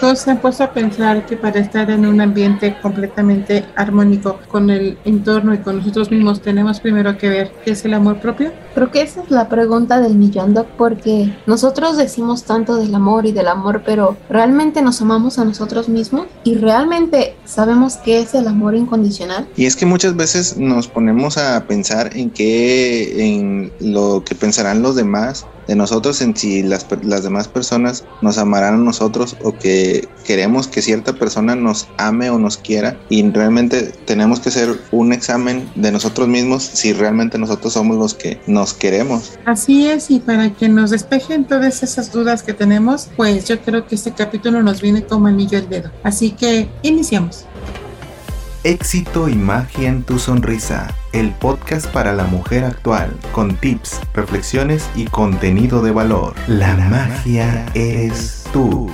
Todos se han puesto a pensar que para estar en un ambiente completamente armónico con el entorno y con nosotros mismos tenemos primero que ver qué es el amor propio. Creo que esa es la pregunta del millón, Doc, porque nosotros decimos tanto del amor y del amor, pero ¿realmente nos amamos a nosotros mismos? ¿Y realmente sabemos qué es el amor incondicional? Y es que muchas veces nos ponemos a pensar en qué, en lo que pensarán los demás de nosotros en si las, las demás personas nos amarán a nosotros o que queremos que cierta persona nos ame o nos quiera y realmente tenemos que hacer un examen de nosotros mismos si realmente nosotros somos los que nos queremos. Así es, y para que nos despejen todas esas dudas que tenemos, pues yo creo que este capítulo nos viene como anillo al dedo. Así que iniciamos. Éxito y magia en tu sonrisa, el podcast para la mujer actual, con tips, reflexiones y contenido de valor. La magia eres tú.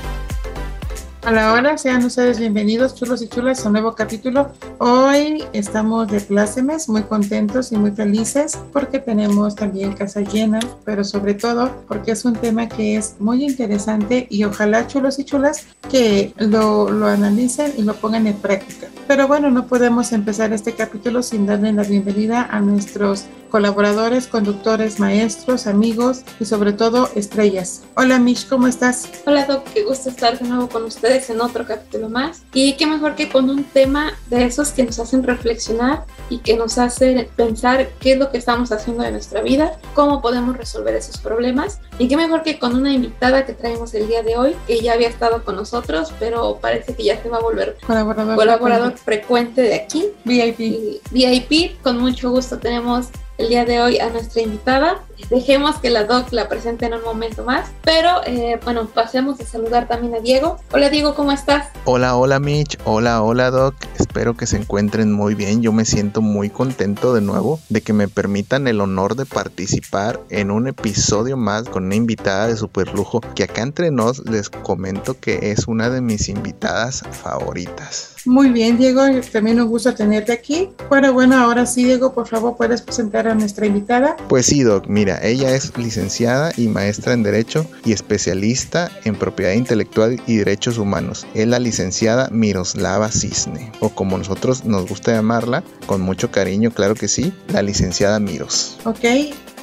Hola, hola, sean ustedes bienvenidos, chulos y chulas, a un nuevo capítulo. Hoy estamos de plácemes, muy contentos y muy felices porque tenemos también casa llena, pero sobre todo porque es un tema que es muy interesante y ojalá, chulos y chulas, que lo, lo analicen y lo pongan en práctica. Pero bueno, no podemos empezar este capítulo sin darle la bienvenida a nuestros colaboradores, conductores, maestros, amigos y sobre todo estrellas. Hola Mish, ¿cómo estás? Hola Doc, qué gusto estar de nuevo con ustedes en otro capítulo más. Y qué mejor que con un tema de esos que nos hacen reflexionar y que nos hacen pensar qué es lo que estamos haciendo de nuestra vida, cómo podemos resolver esos problemas. Y qué mejor que con una invitada que traemos el día de hoy, que ya había estado con nosotros, pero parece que ya se va a volver Colaborador, colaborador frecuente de aquí. VIP. Y VIP, con mucho gusto tenemos el día de hoy a nuestra invitada. Dejemos que la doc la presente en un momento más, pero eh, bueno, pasemos a saludar también a Diego. Hola Diego, ¿cómo estás? Hola, hola Mitch, hola, hola Doc, espero que se encuentren muy bien, yo me siento muy contento de nuevo de que me permitan el honor de participar en un episodio más con una invitada de super lujo que acá entre nos les comento que es una de mis invitadas favoritas. Muy bien, Diego, también nos gusta tenerte aquí. Bueno, bueno, ahora sí, Diego, por favor, puedes presentar a nuestra invitada. Pues sí, Doc, mira, ella es licenciada y maestra en Derecho y especialista en propiedad intelectual y derechos humanos. Es la licenciada Miroslava Cisne, o como nosotros nos gusta llamarla, con mucho cariño, claro que sí, la licenciada Miros. Ok.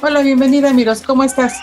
Hola, bienvenida, Miros, ¿cómo estás?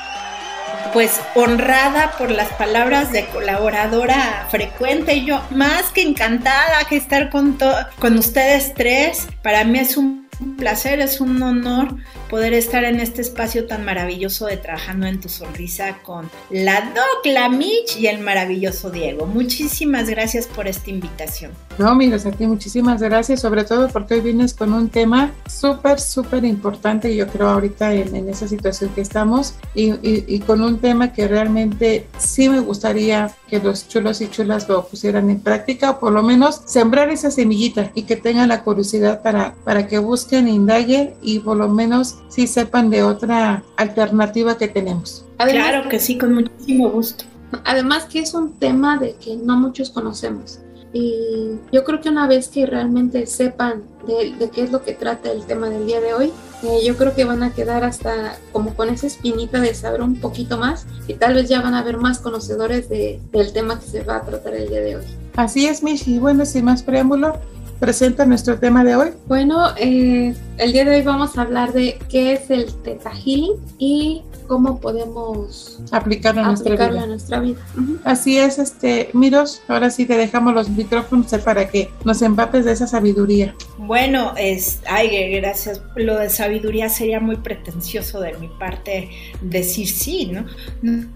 Pues honrada por las palabras de colaboradora frecuente y yo más que encantada que estar con, con ustedes tres. Para mí es un placer, es un honor poder estar en este espacio tan maravilloso de Trabajando en tu Sonrisa con la Doc, la Mitch y el maravilloso Diego. Muchísimas gracias por esta invitación. No, amigos, a ti muchísimas gracias, sobre todo porque hoy vienes con un tema súper, súper importante, yo creo, ahorita en, en esa situación que estamos, y, y, y, con un tema que realmente sí me gustaría que los chulos y chulas lo pusieran en práctica, o por lo menos sembrar esa semillita y que tengan la curiosidad para, para que busquen, indaguen y por lo menos sí sepan de otra alternativa que tenemos. Además, claro que sí, con muchísimo gusto. Además que es un tema de que no muchos conocemos. Y yo creo que una vez que realmente sepan de, de qué es lo que trata el tema del día de hoy, eh, yo creo que van a quedar hasta como con esa espinita de saber un poquito más y tal vez ya van a ver más conocedores de, del tema que se va a tratar el día de hoy. Así es, Michi. Bueno, sin más preámbulo, presenta nuestro tema de hoy. Bueno, eh, el día de hoy vamos a hablar de qué es el Theta Healing y cómo podemos aplicarlo, a nuestra aplicarlo vida. a nuestra vida. Ujú. Así es, este, Miros, ahora sí te dejamos los micrófonos para que nos empapes de esa sabiduría. Bueno, es, ay, gracias. Lo de sabiduría sería muy pretencioso de mi parte decir sí, ¿no?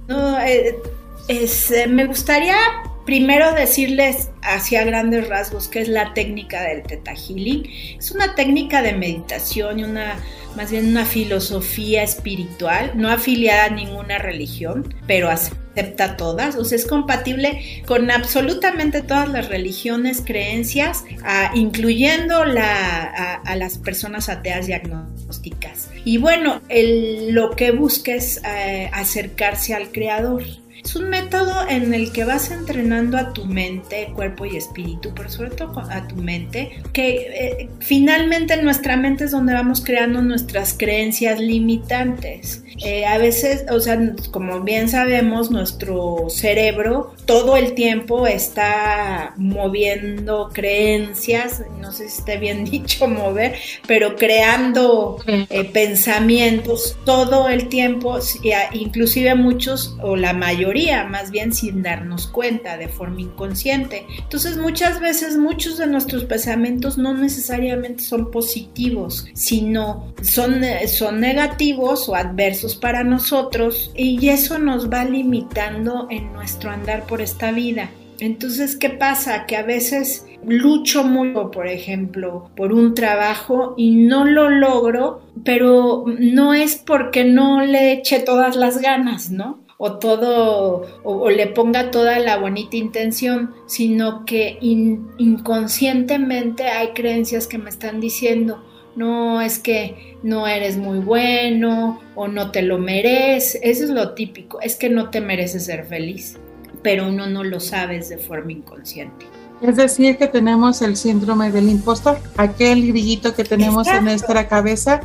no eh, es, eh, me gustaría primero decirles hacia grandes rasgos qué es la técnica del Theta Healing. Es una técnica de meditación y una más bien una filosofía espiritual, no afiliada a ninguna religión, pero acepta todas, o sea, es compatible con absolutamente todas las religiones, creencias, a, incluyendo la, a, a, las personas ateas diagnósticas. Y bueno, el, lo que busca es eh, acercarse al creador. Es un método en el que vas entrenando a tu mente, cuerpo y espíritu, pero sobre todo a tu mente, que eh, finalmente en nuestra mente es donde vamos creando nuestras creencias limitantes. Eh, a veces, o sea, como bien sabemos, nuestro cerebro todo el tiempo está moviendo creencias, no sé si esté bien dicho mover, pero creando eh, pensamientos todo el tiempo, inclusive muchos o la mayoría más bien sin darnos cuenta de forma inconsciente. Entonces muchas veces muchos de nuestros pensamientos no necesariamente son positivos, sino son, son negativos o adversos para nosotros y eso nos va limitando en nuestro andar por esta vida. Entonces, ¿qué pasa? Que a veces lucho mucho, por ejemplo, por un trabajo y no lo logro, pero no es porque no le eche todas las ganas, ¿no? O todo, o, le ponga toda la bonita intención, sino que inconscientemente hay creencias que me están diciendo, no es que no eres muy bueno o no te lo mereces, eso es lo típico, es que no te mereces ser feliz pero uno no lo sabe de forma inconsciente. Es decir, que tenemos el síndrome del impostor, aquel grillito que tenemos en nuestra cabeza,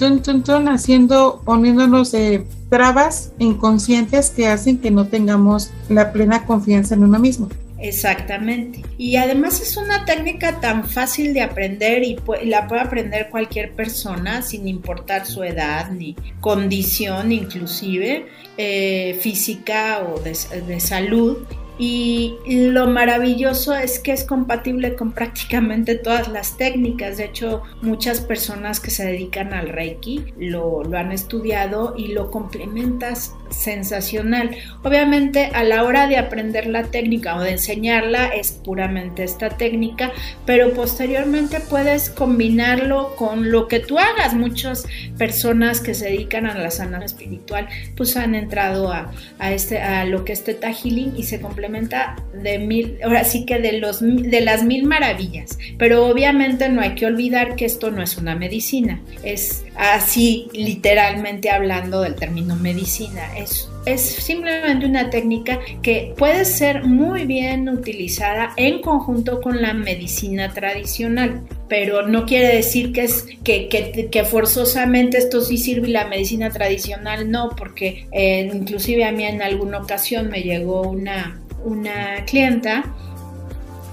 tun, haciendo, poniéndonos eh, trabas inconscientes que hacen que no tengamos la plena confianza en uno mismo. Exactamente. Y además es una técnica tan fácil de aprender y la puede aprender cualquier persona sin importar su edad ni condición inclusive eh, física o de salud y lo maravilloso es que es compatible con prácticamente todas las técnicas. De hecho, muchas personas que se dedican al Reiki lo, han estudiado y lo complementas sensacional. Obviamente a la hora de aprender la técnica o de enseñarla es puramente esta técnica, pero posteriormente puedes combinarlo con lo que tú hagas. Muchas personas que se dedican a la sanación espiritual pues han entrado a, este, a lo que es Teta Healing y se complementa de mil, ahora sí que de, los, de las mil maravillas, pero obviamente no hay que olvidar que esto no es una medicina, es así literalmente hablando del término medicina, es es simplemente una técnica que puede ser muy bien utilizada en conjunto con la medicina tradicional, pero no quiere decir que, es, que, que, forzosamente esto sí sirve la medicina tradicional no, porque eh, inclusive a mí en alguna ocasión me llegó una, una clienta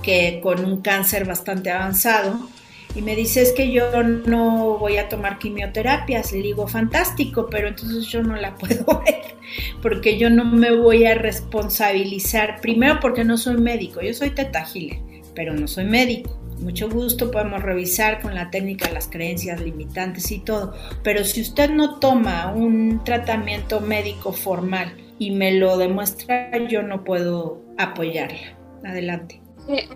que con un cáncer bastante avanzado y me dice es que yo no voy a tomar quimioterapias. Le digo, fantástico, pero entonces yo no la puedo ver porque yo no me voy a responsabilizar. Primero porque no soy médico, yo soy tetagile, pero no soy médico. Mucho gusto, podemos revisar con la técnica las creencias limitantes y todo. Pero si usted no toma un tratamiento médico formal, y me lo demuestra, yo no puedo apoyarla. Adelante. Eh,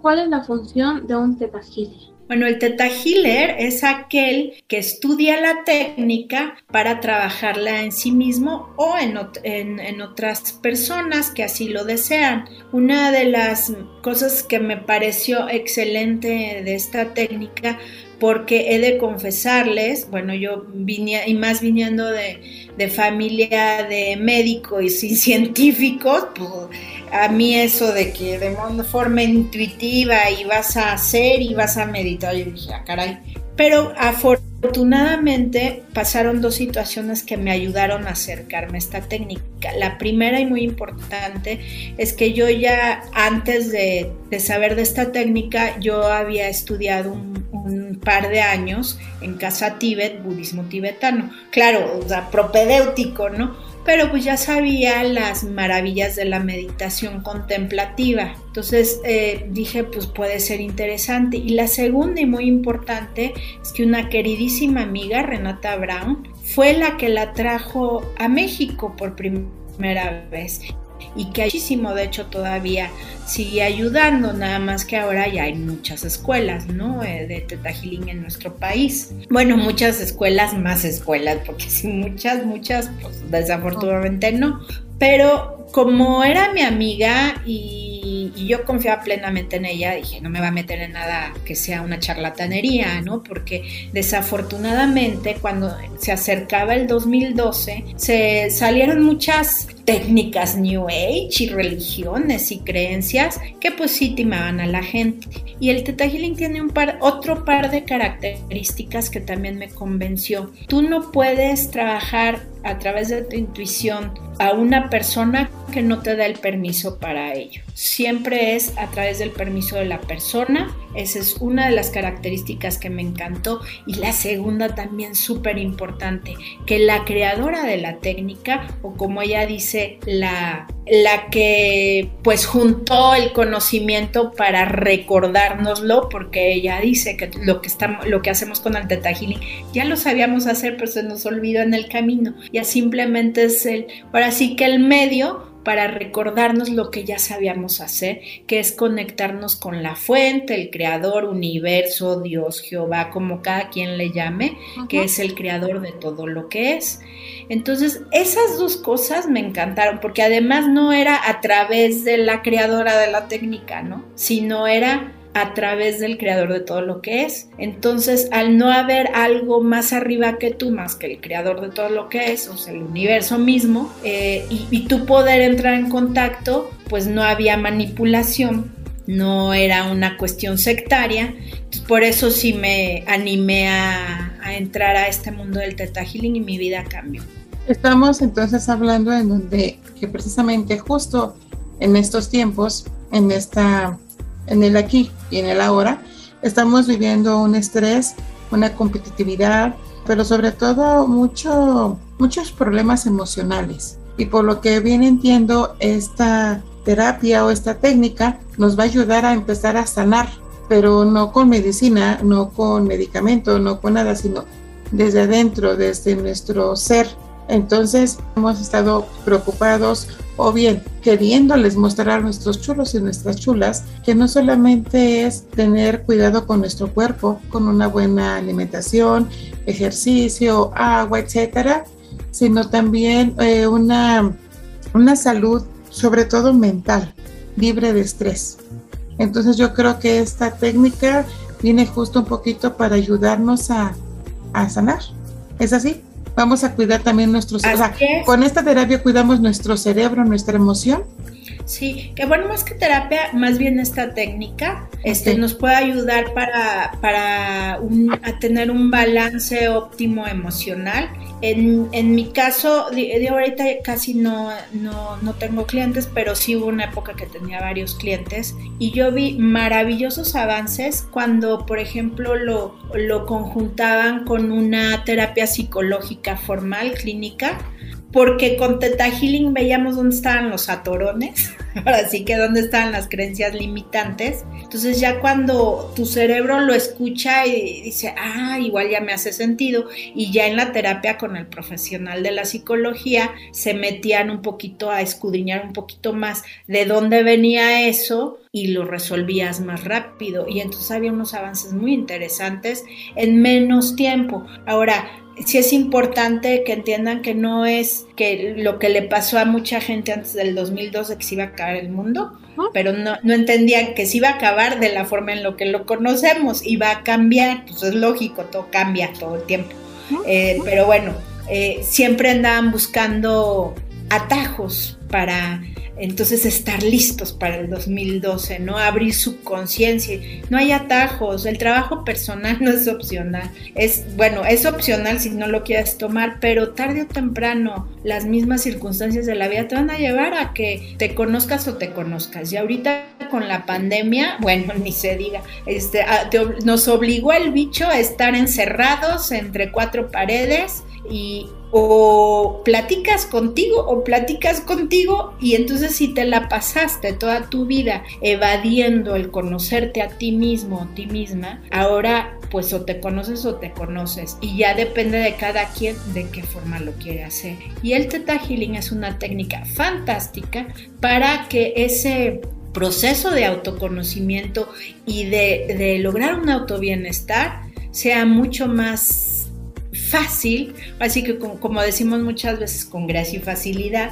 ¿Cuál es la función de un teta healer? Bueno, el teta healer es aquel que estudia la técnica para trabajarla en sí mismo o en, en, otras personas que así lo desean. Una de las cosas que me pareció excelente de esta técnica porque he de confesarles, bueno, yo vine, y más viniendo de, de familia de médicos y científicos, pues a mí eso de que de forma intuitiva y vas a hacer y vas a meditar, yo dije, ah, caray. Pero afortunadamente pasaron dos situaciones que me ayudaron a acercarme a esta técnica. La primera y muy importante es que yo ya antes de, de saber de esta técnica, yo había estudiado un par de años en Casa Tíbet, budismo tibetano. Claro, o sea, propedéutico, ¿no? Pero pues ya sabía las maravillas de la meditación contemplativa. Entonces eh, dije, pues puede ser interesante. Y la segunda y muy importante es que una queridísima amiga, Renata Brown, fue la que la trajo a México por primera vez y que muchísimo de hecho todavía sigue ayudando, nada más que ahora ya hay muchas escuelas, ¿no? Eh, de Teta en nuestro país. Bueno, muchas escuelas, más escuelas, porque sí, muchas, muchas, pues desafortunadamente no. Pero como era mi amiga y yo confiaba plenamente en ella, dije, no me va a meter en nada que sea una charlatanería, ¿no? Porque desafortunadamente cuando se acercaba el 2012, se salieron muchas técnicas New Age y religiones y creencias que pues sí timaban a la gente. Y el Teta Healing tiene un par, otro par de características que también me convenció. Tú no puedes trabajar a través de tu intuición a una persona que no te da el permiso para ello. Siempre es a través del permiso de la persona. Esa es una de las características que me encantó. Y la segunda también súper importante, que la creadora de la técnica, o como ella dice, la, la que pues juntó el conocimiento para recordárnoslo, porque ella dice que lo que, estamos, lo que hacemos con el Teta ya lo sabíamos hacer, pero se nos olvidó en el camino. Ya simplemente es el, ahora sí que el medio para recordarnos lo que ya sabíamos hacer, que es conectarnos con la fuente, el creador, universo, Dios, Jehová, como cada quien le llame, que es el creador de todo lo que es. Entonces, esas dos cosas me encantaron, porque además no era a través de la creadora de la técnica, ¿no? Sino era a través del creador de todo lo que es. Entonces, al no haber algo más arriba que tú, más que el creador de todo lo que es, o sea, el universo mismo, eh, y, tú poder entrar en contacto, pues no había manipulación, no era una cuestión sectaria. por eso sí me animé a, entrar a este mundo del Teta y mi vida cambió. Estamos entonces hablando en donde que precisamente justo en estos tiempos, en esta en el aquí y en el ahora, estamos viviendo un estrés, una competitividad, pero sobre todo mucho, muchos problemas emocionales. Y por lo que bien entiendo, esta terapia o esta técnica nos va a ayudar a empezar a sanar, pero no con medicina, no con medicamento, no con nada, sino desde adentro, desde nuestro ser. Entonces hemos estado preocupados o bien queriéndoles mostrar a nuestros chulos y nuestras chulas que no solamente es tener cuidado con nuestro cuerpo, con una buena alimentación, ejercicio, agua, etcétera, sino también eh, una, una salud, sobre todo mental, libre de estrés. Entonces yo creo que esta técnica viene justo un poquito para ayudarnos a, a sanar. ¿Es así? Vamos a cuidar también nuestros... O sea, con esta terapia cuidamos nuestro cerebro, nuestra emoción. Sí, que bueno, más que terapia, más bien esta técnica este, nos puede ayudar para, para a tener un balance óptimo emocional. En, en mi caso, de, ahorita casi no, no, tengo clientes, pero sí hubo una época que tenía varios clientes y yo vi maravillosos avances cuando, por ejemplo, lo, lo conjuntaban con una terapia psicológica formal, clínica, porque con Teta Healing veíamos dónde estaban los atorones, ahora sí que dónde estaban las creencias limitantes. Entonces ya cuando tu cerebro lo escucha y dice, ah, igual ya me hace sentido, y ya en la terapia con el profesional de la psicología se metían un poquito a escudriñar un poquito más de dónde venía eso y lo resolvías más rápido. Y entonces había unos avances muy interesantes en menos tiempo. Ahora, sí es importante que entiendan que no es que lo que le pasó a mucha gente antes del 2012 que se iba a acabar el mundo, pero no, no entendían que se iba a acabar de la forma en lo que lo conocemos, iba a cambiar, pues es lógico, todo cambia todo el tiempo. Eh, pero bueno, eh, siempre andaban buscando atajos para entonces estar listos para el 2012, ¿no? Abrir su conciencia. No hay atajos, el trabajo personal no es opcional. Es, bueno, es opcional si no lo quieres tomar, pero tarde o temprano las mismas circunstancias de la vida te van a llevar a que te conozcas o te conozcas. Y ahorita con la pandemia, bueno, ni se diga, este, nos obligó el bicho a estar encerrados entre cuatro paredes y o platicas contigo o platicas contigo y entonces si te la pasaste toda tu vida evadiendo el conocerte a ti mismo o ti misma, ahora pues o te conoces o te conoces y ya depende de cada quien de qué forma lo quiere hacer. Y el Teta Healing es una técnica fantástica para que ese proceso de autoconocimiento y de, de lograr un autobienestar sea mucho más fácil, así que como, decimos muchas veces con gracia y facilidad,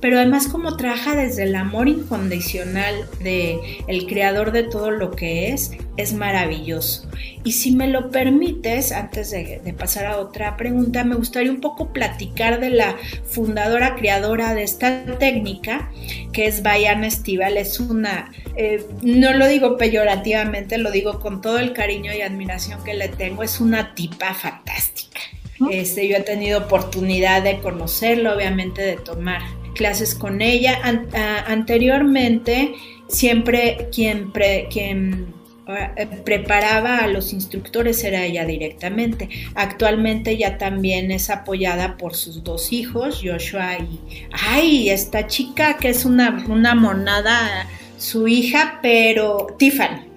pero además como trabaja desde el amor incondicional de el creador de todo lo que es, es maravilloso. Y si me lo permites, antes de, pasar a otra pregunta, me gustaría un poco platicar de la fundadora, creadora de esta técnica, que es Bayana Estival. Es una, eh, no lo digo peyorativamente, lo digo con todo el cariño y admiración que le tengo, es una tipa fantástica Este, yo he tenido oportunidad de conocerlo, obviamente de tomar clases con ella. anteriormente, siempre quien, quien eh, preparaba a los instructores era ella directamente. Actualmente ya también es apoyada por sus dos hijos, Joshua y, ay, esta chica que es una, una monada, su hija, pero Tiffany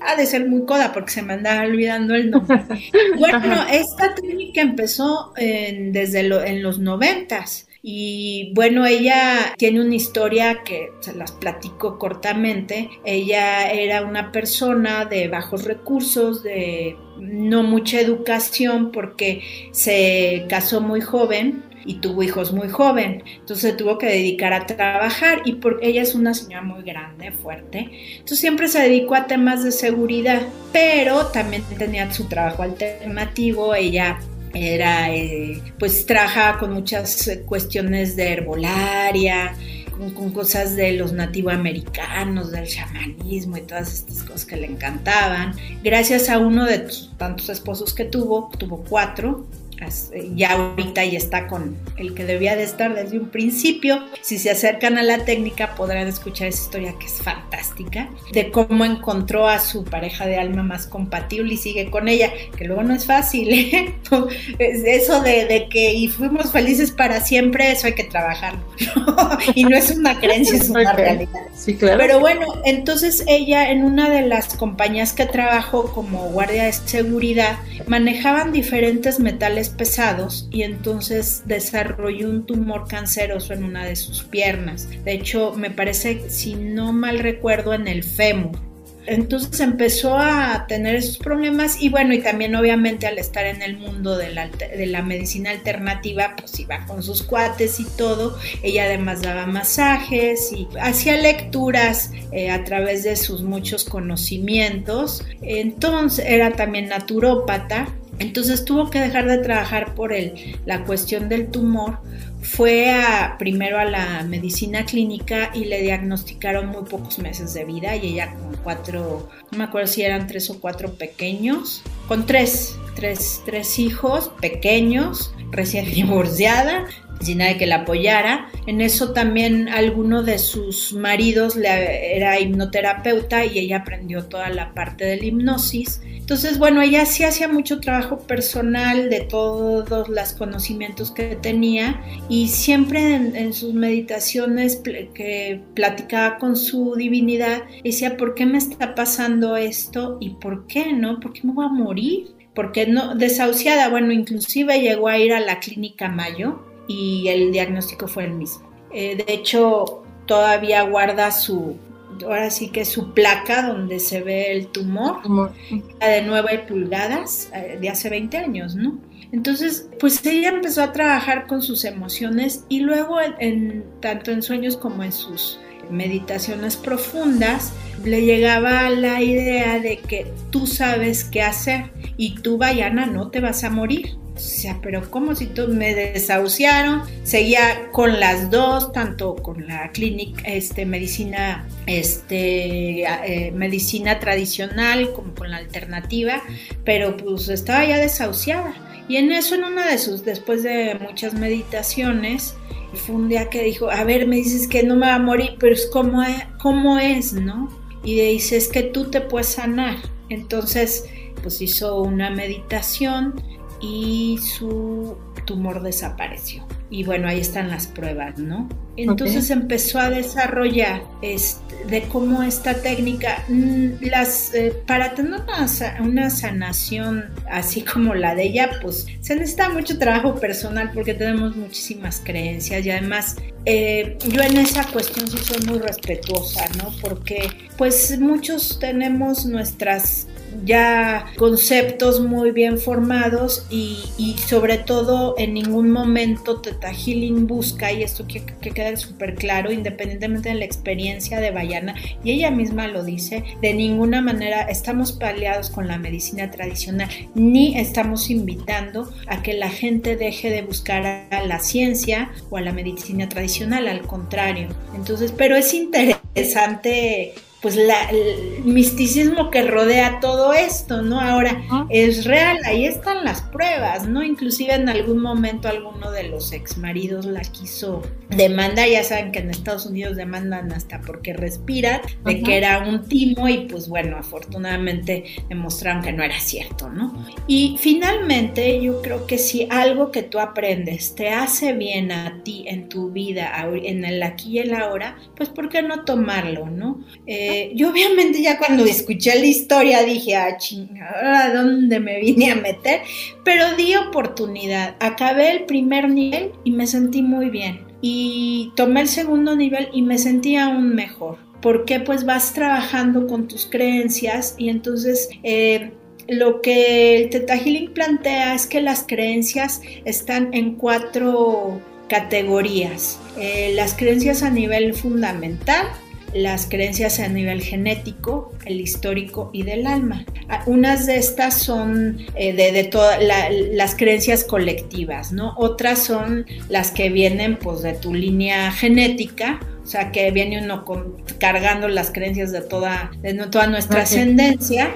ha de ser muy coda porque se me andaba olvidando el nombre. Bueno, esta técnica empezó desde en los noventas. Y bueno, ella tiene una historia que se las platico cortamente. Ella era una persona de bajos recursos, de no mucha educación porque se casó muy joven y tuvo hijos muy joven, entonces se tuvo que dedicar a trabajar y porque ella es una señora muy grande, fuerte, entonces siempre se dedicó a temas de seguridad, pero también tenía su trabajo alternativo, ella era, eh, pues trabajaba con muchas cuestiones de herbolaria, con, cosas de los nativoamericanos, del chamanismo y todas estas cosas que le encantaban. Gracias a uno de tantos esposos que tuvo, tuvo cuatro, eh, ya ahorita ya está con el que debía de estar desde un principio. Si se acercan a la técnica podrán escuchar esa historia que es fantástica, de cómo encontró a su pareja de alma más compatible y sigue con ella, que luego no es fácil. ¿eh? Eso de, que y fuimos felices para siempre, eso hay que trabajarlo. y no es una creencia, es una realidad. Sí, claro. Pero bueno, entonces ella en una de las compañías que trabajó como guardia de seguridad, manejaban diferentes metales pesados y entonces desarrolló un tumor canceroso en una de sus piernas. De hecho, me parece, si no mal recuerdo, en el fémur. Entonces empezó a tener esos problemas y bueno, y también obviamente al estar en el mundo de la, medicina alternativa, pues iba con sus cuates y todo, ella además daba masajes y hacía lecturas eh, a través de sus muchos conocimientos, entonces era también naturópata entonces tuvo que dejar de trabajar por el, la cuestión del tumor. Fue a, primero a la medicina clínica y le diagnosticaron muy pocos meses de vida y ella con cuatro, no me acuerdo si eran tres o cuatro pequeños, con tres, tres, tres hijos pequeños, recién divorciada, sin nadie que la apoyara. En eso también alguno de sus maridos le, era hipnoterapeuta y ella aprendió toda la parte de la hipnosis. Entonces, bueno, ella sí hacía mucho trabajo personal de todos los conocimientos que tenía y siempre en, sus meditaciones que platicaba con su divinidad, decía, ¿por qué me está pasando esto y por qué no? ¿Por qué me voy a morir? Porque no, desahuciada, bueno, inclusive llegó a ir a la clínica Mayo y el diagnóstico fue el mismo. Eh, de hecho, todavía guarda su, ahora sí que su placa donde se ve el tumor, la de 9 pulgadas, eh, de hace 20 años, ¿no? Entonces, pues ella empezó a trabajar con sus emociones y luego en, tanto en sueños como en sus meditaciones profundas, le llegaba la idea de que tú sabes qué hacer y tú, Bayana, no te vas a morir. O sea, pero como si tú me desahuciaron, seguía con las dos, tanto con la clínica, este, medicina, este, eh, medicina tradicional como con la alternativa, pero pues estaba ya desahuciada. Y en eso, en una de sus, después de muchas meditaciones, fue un día que dijo, a ver, me dices que no me va a morir, pero es como, cómo es, ¿no? Y le dice, es que tú te puedes sanar. Entonces, pues hizo una meditación y su tumor desapareció. Y bueno, ahí están las pruebas, ¿no? Entonces empezó a desarrollar este, de cómo esta técnica, mm, las, eh, para tener una, sanación así como la de ella, pues se necesita mucho trabajo personal porque tenemos muchísimas creencias y además eh, yo en esa cuestión sí soy muy respetuosa, ¿no? Porque pues muchos tenemos nuestras ya conceptos muy bien formados y, sobre todo en ningún momento Teta Healing busca, y esto que, que quede súper claro, independientemente de la experiencia de Bayana, y ella misma lo dice, de ninguna manera estamos paliados con la medicina tradicional, ni estamos invitando a que la gente deje de buscar a la ciencia o a la medicina tradicional, al contrario. Entonces, pero es interesante pues la, el misticismo que rodea todo esto, ¿no? Ahora es real, ahí están las pruebas, ¿no? Inclusive en algún momento alguno de los ex maridos la quiso demandar, ya saben que en Estados Unidos demandan hasta porque respiran, de que era un timo y pues bueno, afortunadamente demostraron que no era cierto, ¿no? Y finalmente yo creo que si algo que tú aprendes te hace bien a ti en tu vida, en el aquí y el ahora, pues ¿por qué no tomarlo, ¿no? Eh, yo obviamente ya cuando escuché la historia dije, ah, chingada, ¿dónde me vine a meter? Pero di oportunidad, acabé el primer nivel y me sentí muy bien. Y tomé el segundo nivel y me sentí aún mejor. Porque pues vas trabajando con tus creencias y entonces eh, lo que el Teta Healing plantea es que las creencias están en cuatro categorías. Eh, las creencias a nivel fundamental, las creencias a nivel genético, el histórico y del alma. Ah, unas de estas son eh, de, todas las creencias colectivas, ¿no? Otras son las que vienen pues de tu línea genética, o sea, que viene uno cargando las creencias de toda, de toda nuestra ascendencia,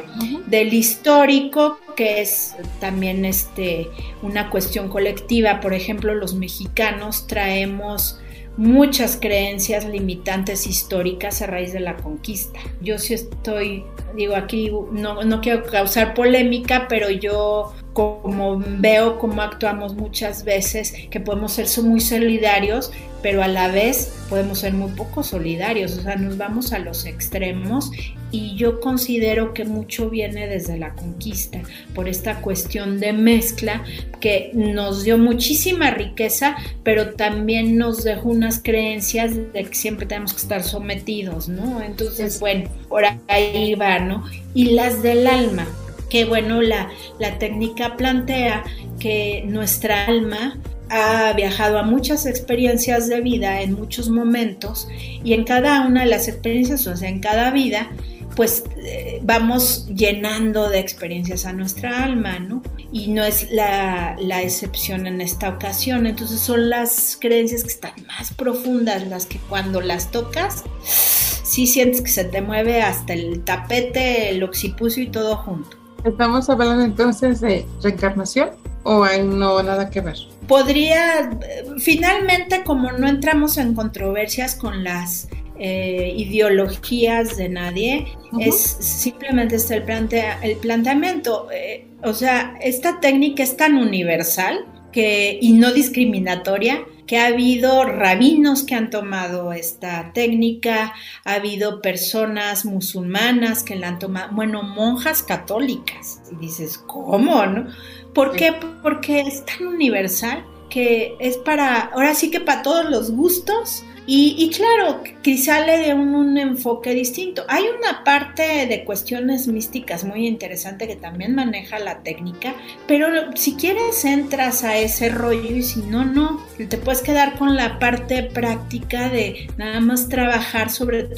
del histórico, que es también este, una cuestión colectiva. Por ejemplo, los mexicanos traemos muchas creencias limitantes históricas a raíz de la conquista. Yo sí estoy, digo aquí, no, no quiero causar polémica, pero yo como veo cómo actuamos muchas veces, que podemos ser muy solidarios, pero a la vez podemos ser muy poco solidarios, o sea, nos vamos a los extremos y yo considero que mucho viene desde la conquista, por esta cuestión de mezcla que nos dio muchísima riqueza, pero también nos dejó unas creencias de que siempre tenemos que estar sometidos, ¿no? Entonces, bueno, por ahí va, ¿no? Y las del alma, que bueno, la, la técnica plantea que nuestra alma ha viajado a muchas experiencias de vida en muchos momentos y en cada una de las experiencias, o sea, en cada vida, pues eh, vamos llenando de experiencias a nuestra alma, ¿no? Y no es la, la, excepción en esta ocasión, entonces son las creencias que están más profundas, las que cuando las tocas, sí sientes que se te mueve hasta el tapete, el occipucio y todo junto. ¿Estamos hablando entonces de reencarnación o hay no nada que ver? Podría, finalmente como no entramos en controversias con las eh, ideologías de nadie, es simplemente este el, plantea, el planteamiento. Eh, o sea, esta técnica es tan universal que, y no discriminatoria que ha habido rabinos que han tomado esta técnica, ha habido personas musulmanas que la han tomado, bueno, monjas católicas. Y dices, ¿cómo? No? ¿Por qué? Porque es tan universal que es para, ahora sí que para todos los gustos y, claro, quizá le dé un, enfoque distinto. Hay una parte de cuestiones místicas muy interesante que también maneja la técnica, pero si quieres entras a ese rollo y si no, no. Te puedes quedar con la parte práctica de nada más trabajar sobre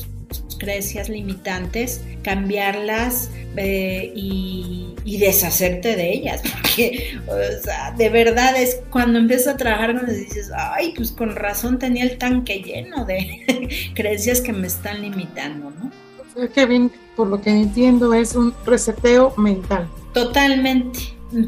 creencias limitantes, cambiarlas eh, y, deshacerte de ellas, porque o sea, de verdad es cuando empiezas a trabajar con dices, ay, pues con razón tenía el tanque lleno de creencias que me están limitando, ¿no? Kevin, por lo que entiendo, es un reseteo mental. Totalmente,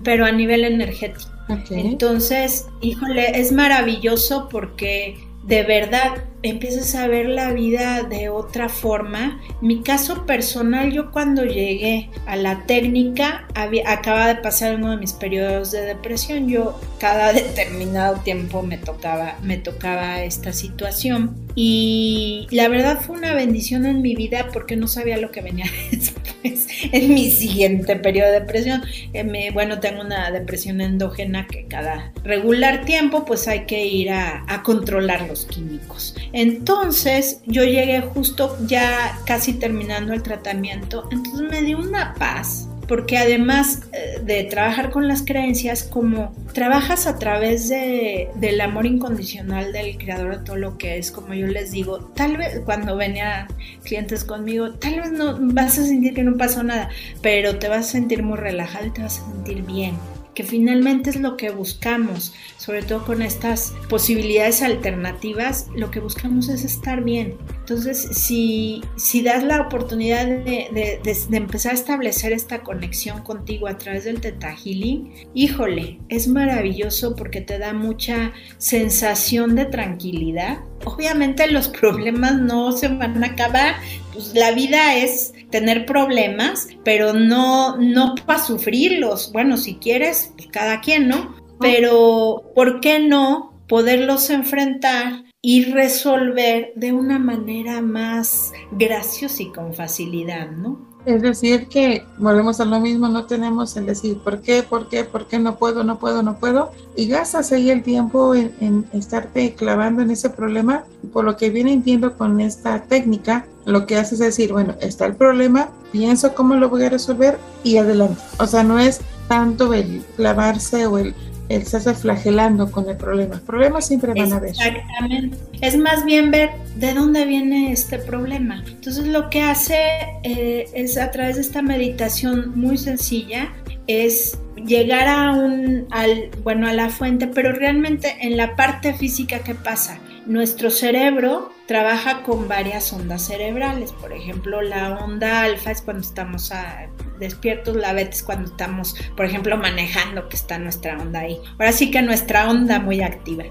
pero a nivel energético. Entonces, híjole, es maravilloso porque de verdad empiezas a ver la vida de otra forma. Mi caso personal, yo cuando llegué a la técnica, había, acaba de pasar uno de mis periodos de depresión. Yo cada determinado tiempo me tocaba, me tocaba esta situación. Y la verdad fue una bendición en mi vida porque no sabía lo que venía después en mi siguiente periodo de depresión. Eh, bueno, tengo una depresión endógena que cada regular tiempo pues hay que ir a, a controlar los químicos. Entonces yo llegué justo ya casi terminando el tratamiento, entonces me dio una paz porque además eh, de trabajar con las creencias, como trabajas a través de, del amor incondicional del creador de todo lo que es, como yo les digo, tal vez cuando venían clientes conmigo, tal vez no vas a sentir que no pasó nada, pero te vas a sentir muy relajado y te vas a sentir bien que finalmente es lo que buscamos, sobre todo con estas posibilidades alternativas, lo que buscamos es estar bien. Entonces, si, si das la oportunidad de, empezar a establecer esta conexión contigo a través del Teta Healing, híjole, es maravilloso porque te da mucha sensación de tranquilidad. Obviamente los problemas no se van a acabar, pues la vida es tener problemas, pero no, no para sufrirlos. Bueno, si quieres, pues cada quien, ¿no? Pero, ¿por qué no poderlos enfrentar y resolver de una manera más graciosa y con facilidad, ¿no? Es decir, que volvemos a lo mismo, no tenemos el decir por qué, por qué, por qué no puedo, no puedo, no puedo, y gastas ahí el tiempo en, en estarte clavando en ese problema. Por lo que viene entiendo con esta técnica, lo que haces es decir, bueno, está el problema, pienso cómo lo voy a resolver y adelante. O sea, no es tanto el clavarse o el el estarse flagelando con el problema. Problemas siempre van a haber. Exactamente. Es más bien ver de dónde viene este problema. Entonces lo que hace eh, es a través de esta meditación muy sencilla es llegar a un al bueno a la fuente, pero realmente en la parte física qué pasa. Nuestro cerebro trabaja con varias ondas cerebrales. Por ejemplo, la onda alfa es cuando estamos a, despiertos, la beta es cuando estamos, por ejemplo, manejando, que está nuestra onda ahí. Ahora sí que nuestra onda muy activa.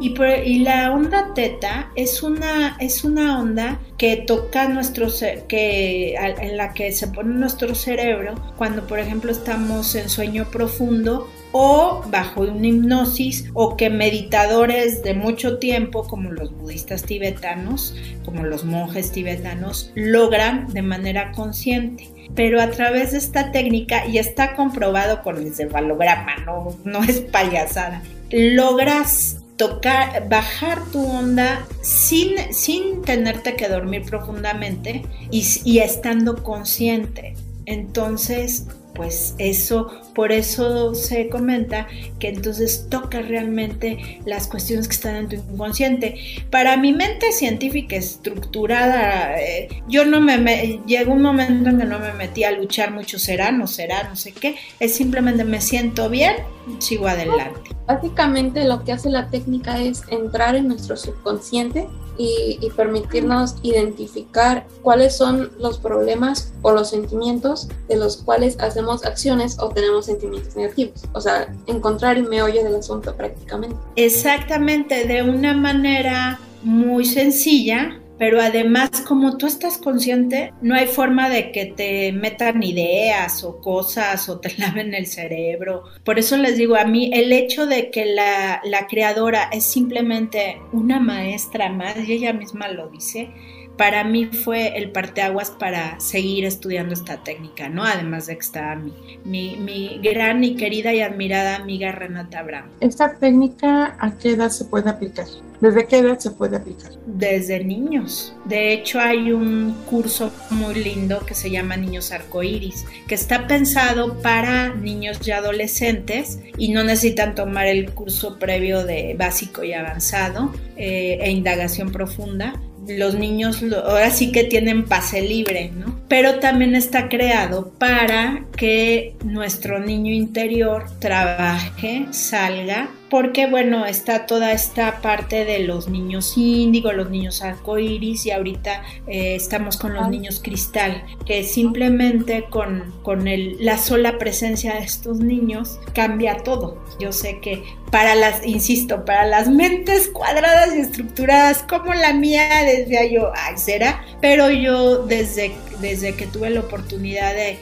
y, y, la onda teta es una, es una onda que toca nuestro que en la que se pone nuestro cerebro cuando, por ejemplo, estamos en sueño profundo o bajo una hipnosis o que meditadores de mucho tiempo como los budistas tibetanos, como los monjes tibetanos, logran de manera consciente. Pero a través de esta técnica, y está comprobado con el cefalograma, no, no es payasada, logras tocar, bajar tu onda sin, sin tenerte que dormir profundamente y, y estando consciente. Entonces, pues eso, por eso se comenta que entonces toca realmente las cuestiones que están en tu inconsciente. Para mi mente científica estructurada, eh, yo no me, llegó un momento en que no me metí a luchar mucho, será, no será, no sé qué, es simplemente me siento bien, sigo adelante. Básicamente lo que hace la técnica es entrar en nuestro subconsciente y, permitirnos identificar cuáles son los problemas o los sentimientos de los cuales hacemos acciones o tenemos sentimientos negativos. O sea, encontrar el meollo del asunto prácticamente. Exactamente, de una manera muy sencilla, pero además como tú estás consciente, no hay forma de que te metan ideas o cosas o te laven el cerebro. Por eso les digo, a mí el hecho de que la, la creadora es simplemente una maestra más, y ella misma lo dice, para mí fue el parteaguas para seguir estudiando esta técnica, ¿no? Además de que está mi, mi, mi, gran y querida y admirada amiga Renata Brown. ¿Esta técnica a qué edad se puede aplicar? ¿Desde qué edad se puede aplicar? Desde niños. De hecho, hay un curso muy lindo que se llama Niños Arcoíris, que está pensado para niños y adolescentes y no necesitan tomar el curso previo de básico y avanzado eh, e indagación profunda los niños ahora sí que tienen pase libre, ¿no? Pero también está creado para que nuestro niño interior trabaje, salga porque bueno, está toda esta parte de los niños índigo, los niños arcoíris y ahorita eh, estamos con los niños cristal, que simplemente con, con el, la sola presencia de estos niños cambia todo. Yo sé que para las, insisto, para las mentes cuadradas y estructuradas como la mía, decía yo, ay, será, pero yo desde, desde que tuve la oportunidad de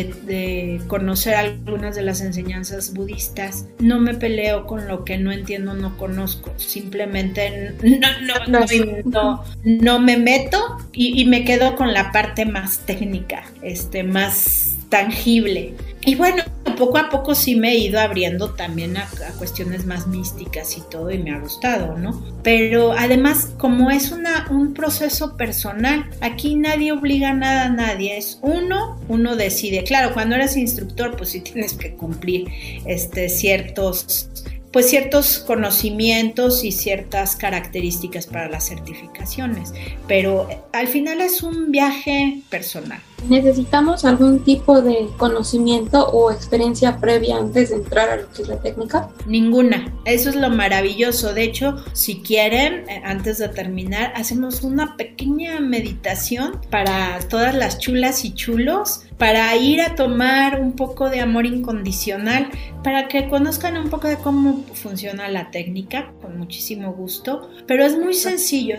de, conocer algunas de las enseñanzas budistas. No me peleo con lo que no entiendo, no conozco. Simplemente no, no, me meto y, y, me quedo con la parte más técnica, este, más tangible. Y bueno, poco a poco sí me he ido abriendo también a, cuestiones más místicas y todo y me ha gustado, ¿no? Pero además, como es una, un proceso personal, aquí nadie obliga nada a nadie, es uno, uno decide. Claro, cuando eres instructor, pues sí tienes que cumplir este, ciertos pues ciertos conocimientos y ciertas características para las certificaciones, pero al final es un viaje personal. ¿Necesitamos algún tipo de conocimiento o experiencia previa antes de entrar a lo que es la técnica? Ninguna. Eso es lo maravilloso. De hecho, si quieren, eh, antes de terminar, hacemos una pequeña meditación para todas las chulas y chulos para ir a tomar un poco de amor incondicional, para que conozcan un poco de cómo funciona la técnica, con muchísimo gusto. Pero es muy sencillo.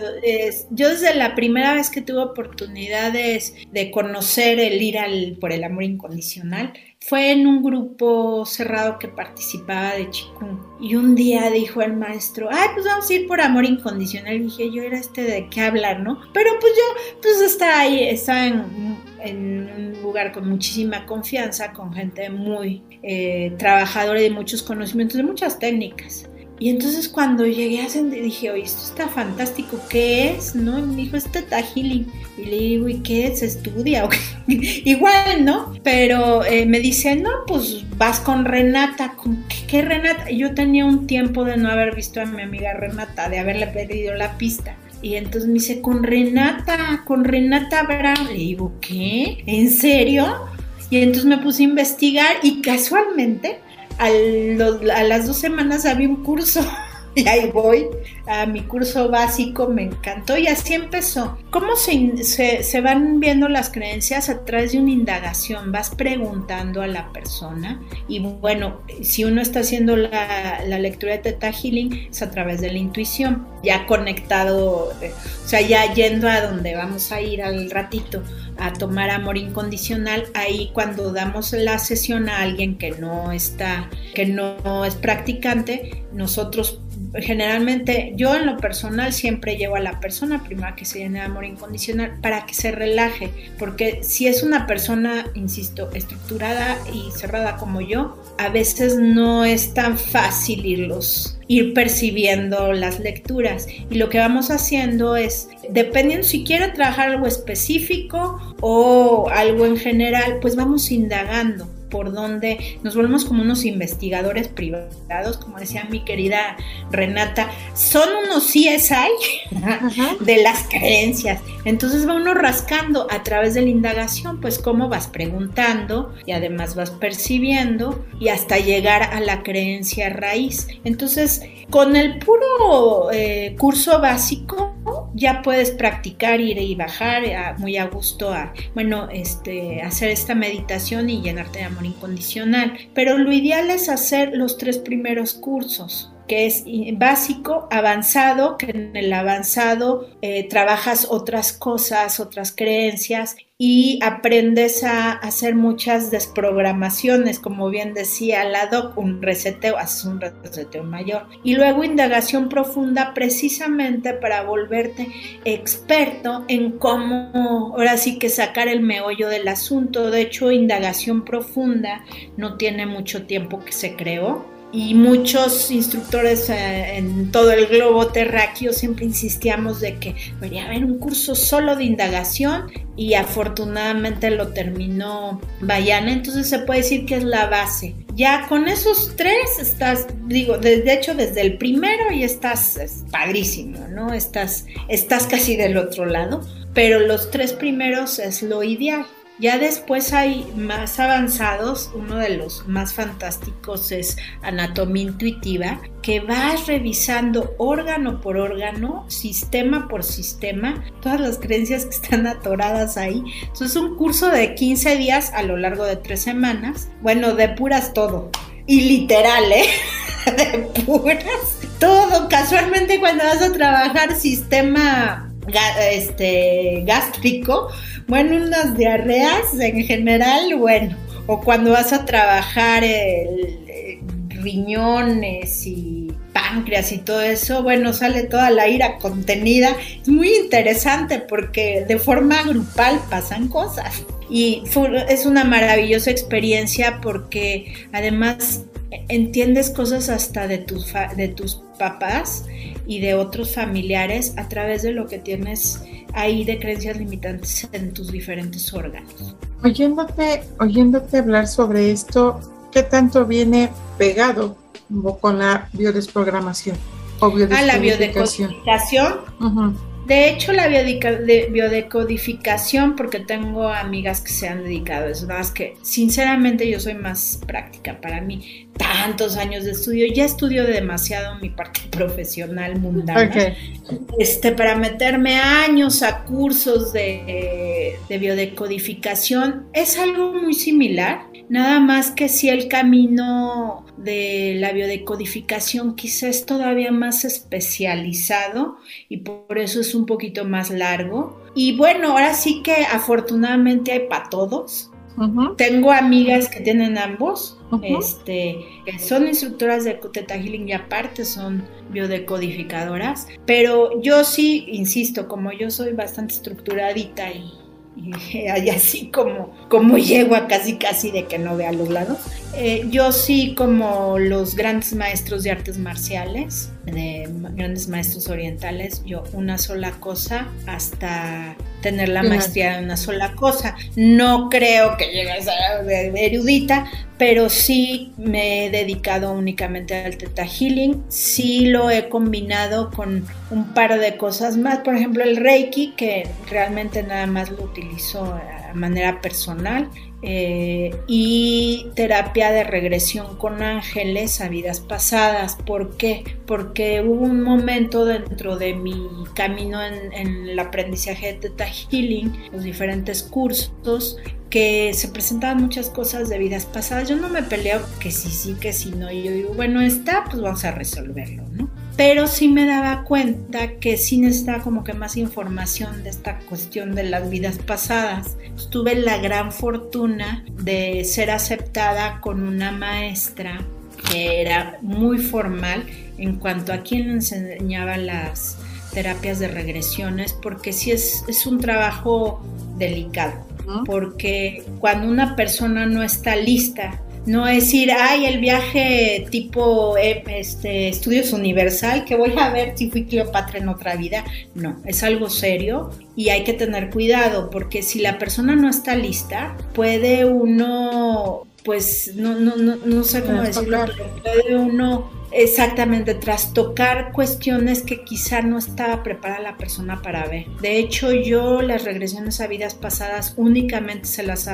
yo desde la primera vez que tuve oportunidades de conocer el ir al, por el amor incondicional, fue en un grupo cerrado que participaba de Chikung. Y un día dijo el maestro, ay, pues vamos a ir por amor incondicional. Y dije, yo era este de qué hablar, ¿no? Pero pues yo, pues está ahí, está en en un lugar con muchísima confianza, con gente muy eh, trabajadora y de muchos conocimientos, de muchas técnicas. Y entonces cuando llegué a dije, oye, esto está fantástico, ¿qué es? ¿No? Y me dijo, es Teta Healing. Y le digo, ¿y qué es? ¿Estudia? Igual, ¿no? Pero eh, me dice, no, pues vas con Renata. ¿Con qué, Renata? Yo tenía un tiempo de no haber visto a mi amiga Renata, de haberle pedido la pista. Y entonces me dice, con Renata, con Renata Brown. Le digo, ¿qué? ¿En serio? Y entonces me puse a investigar y casualmente a, a las dos semanas había un curso y ahí voy a mi curso básico, me encantó y así empezó. ¿Cómo se, se, van viendo las creencias a través de una indagación? Vas preguntando a la persona y bueno, si uno está haciendo la, la lectura de Teta Healing es a través de la intuición, ya conectado, eh, o sea, ya yendo a donde vamos a ir al ratito a tomar amor incondicional, ahí cuando damos la sesión a alguien que no está, que no es practicante, nosotros generalmente yo en lo personal siempre llevo a la persona primero que se llene de amor incondicional para que se relaje, porque si es una persona, insisto, estructurada y cerrada como yo, a veces no es tan fácil irlos ir percibiendo las lecturas. Y lo que vamos haciendo es dependiendo si quiere trabajar algo específico o algo en general pues vamos indagando por donde nos volvemos como unos investigadores privados, como decía mi querida Renata, son unos CSI de las creencias. Entonces va uno rascando a través de la indagación, pues cómo vas preguntando y además vas percibiendo y hasta llegar a la creencia raíz. Entonces, con el puro eh, curso básico, ya puedes practicar, ir y bajar muy a gusto a, bueno, este, hacer esta meditación y llenarte de amor incondicional. Pero lo ideal es hacer los tres primeros cursos que es básico, avanzado, que en el avanzado eh, trabajas otras cosas, otras creencias y aprendes a hacer muchas desprogramaciones, como bien decía la doc, un reseteo, haces un reseteo mayor. Y luego indagación profunda precisamente para volverte experto en cómo, ahora sí que sacar el meollo del asunto. De hecho, indagación profunda no tiene mucho tiempo que se creó y muchos instructores eh, en todo el globo terráqueo siempre insistíamos de que debería haber un curso solo de indagación y afortunadamente lo terminó Bayana, entonces se puede decir que es la base. Ya con esos tres estás, digo, de, hecho desde el primero y estás padrísimo, ¿no? Estás, estás casi del otro lado, pero los tres primeros es lo ideal. Ya después hay más avanzados, uno de los más fantásticos es Anatomía Intuitiva, que vas revisando órgano por órgano, sistema por sistema, todas las creencias que están atoradas ahí. Entonces es un curso de 15 días a lo largo de tres semanas, bueno, de puras todo. Y literal, ¿eh? de puras. Todo, casualmente cuando vas a trabajar sistema este, gástrico, bueno, unas diarreas en general, bueno, o cuando vas a trabajar el, riñones y páncreas y todo eso, bueno, sale toda la ira contenida. Es muy interesante porque de forma grupal pasan cosas. Y es una maravillosa experiencia porque además entiendes cosas hasta de tus, de tus papás y de otros familiares a través de lo que tienes ahí de creencias limitantes en tus diferentes órganos. Oyéndote, oyéndote hablar sobre esto, ¿qué tanto viene pegado con la biodesprogramación? O? Ah, la biodescodificación. De hecho, la biodecodificación, porque tengo amigas que se han dedicado, es más que sinceramente yo soy más práctica para mí. Tantos años de estudio, ya estudio demasiado mi parte profesional mundana. Este, para meterme años a cursos de, de biodecodificación, es algo muy similar Nada más que si el camino de la biodecodificación quizás es todavía más especializado y por eso es un poquito más largo. Y bueno, ahora sí que afortunadamente hay para todos. Tengo amigas que tienen ambos, este, que son instructoras de Teta Healing y aparte son biodecodificadoras, pero yo sí, insisto, como yo soy bastante estructuradita y y así como, como yegua casi casi de que no vea los lados. Eh, yo sí como los grandes maestros de artes marciales, de grandes maestros orientales, yo una sola cosa hasta tener la maestría en una sola cosa. No creo que llegue a ser erudita, pero sí me he dedicado únicamente al Teta Healing. Sí lo he combinado con un par de cosas más. Por ejemplo, el Reiki, que realmente nada más lo utilizo a manera personal. Eh, y terapia de regresión con ángeles a vidas pasadas. ¿Por qué? Porque hubo un momento dentro de mi camino en, en el aprendizaje de Teta Healing, los diferentes cursos, que se presentaban muchas cosas de vidas pasadas. Yo no me peleo que sí, sí, que sí, no. Y yo digo, bueno, está, pues vamos a resolverlo, ¿no? Pero sí me daba cuenta que sí necesitaba como que más información de esta cuestión de las vidas pasadas. tuve la gran fortuna de ser aceptada con una maestra que era muy formal en cuanto a quien le enseñaba las terapias de regresiones, porque sí es, es un trabajo delicado porque cuando una persona no está lista, no es ir, ay, el viaje tipo eh, este, estudios universal, que voy a ver si fui Cleopatra en otra vida. No, es algo serio y hay que tener cuidado porque si la persona no está lista, puede uno, pues, no, no, no, no sé cómo decirlo, pero puede uno Exactamente, tras tocar cuestiones que quizá no estaba preparada la persona para ver. De hecho, yo las regresiones a vidas pasadas únicamente se las,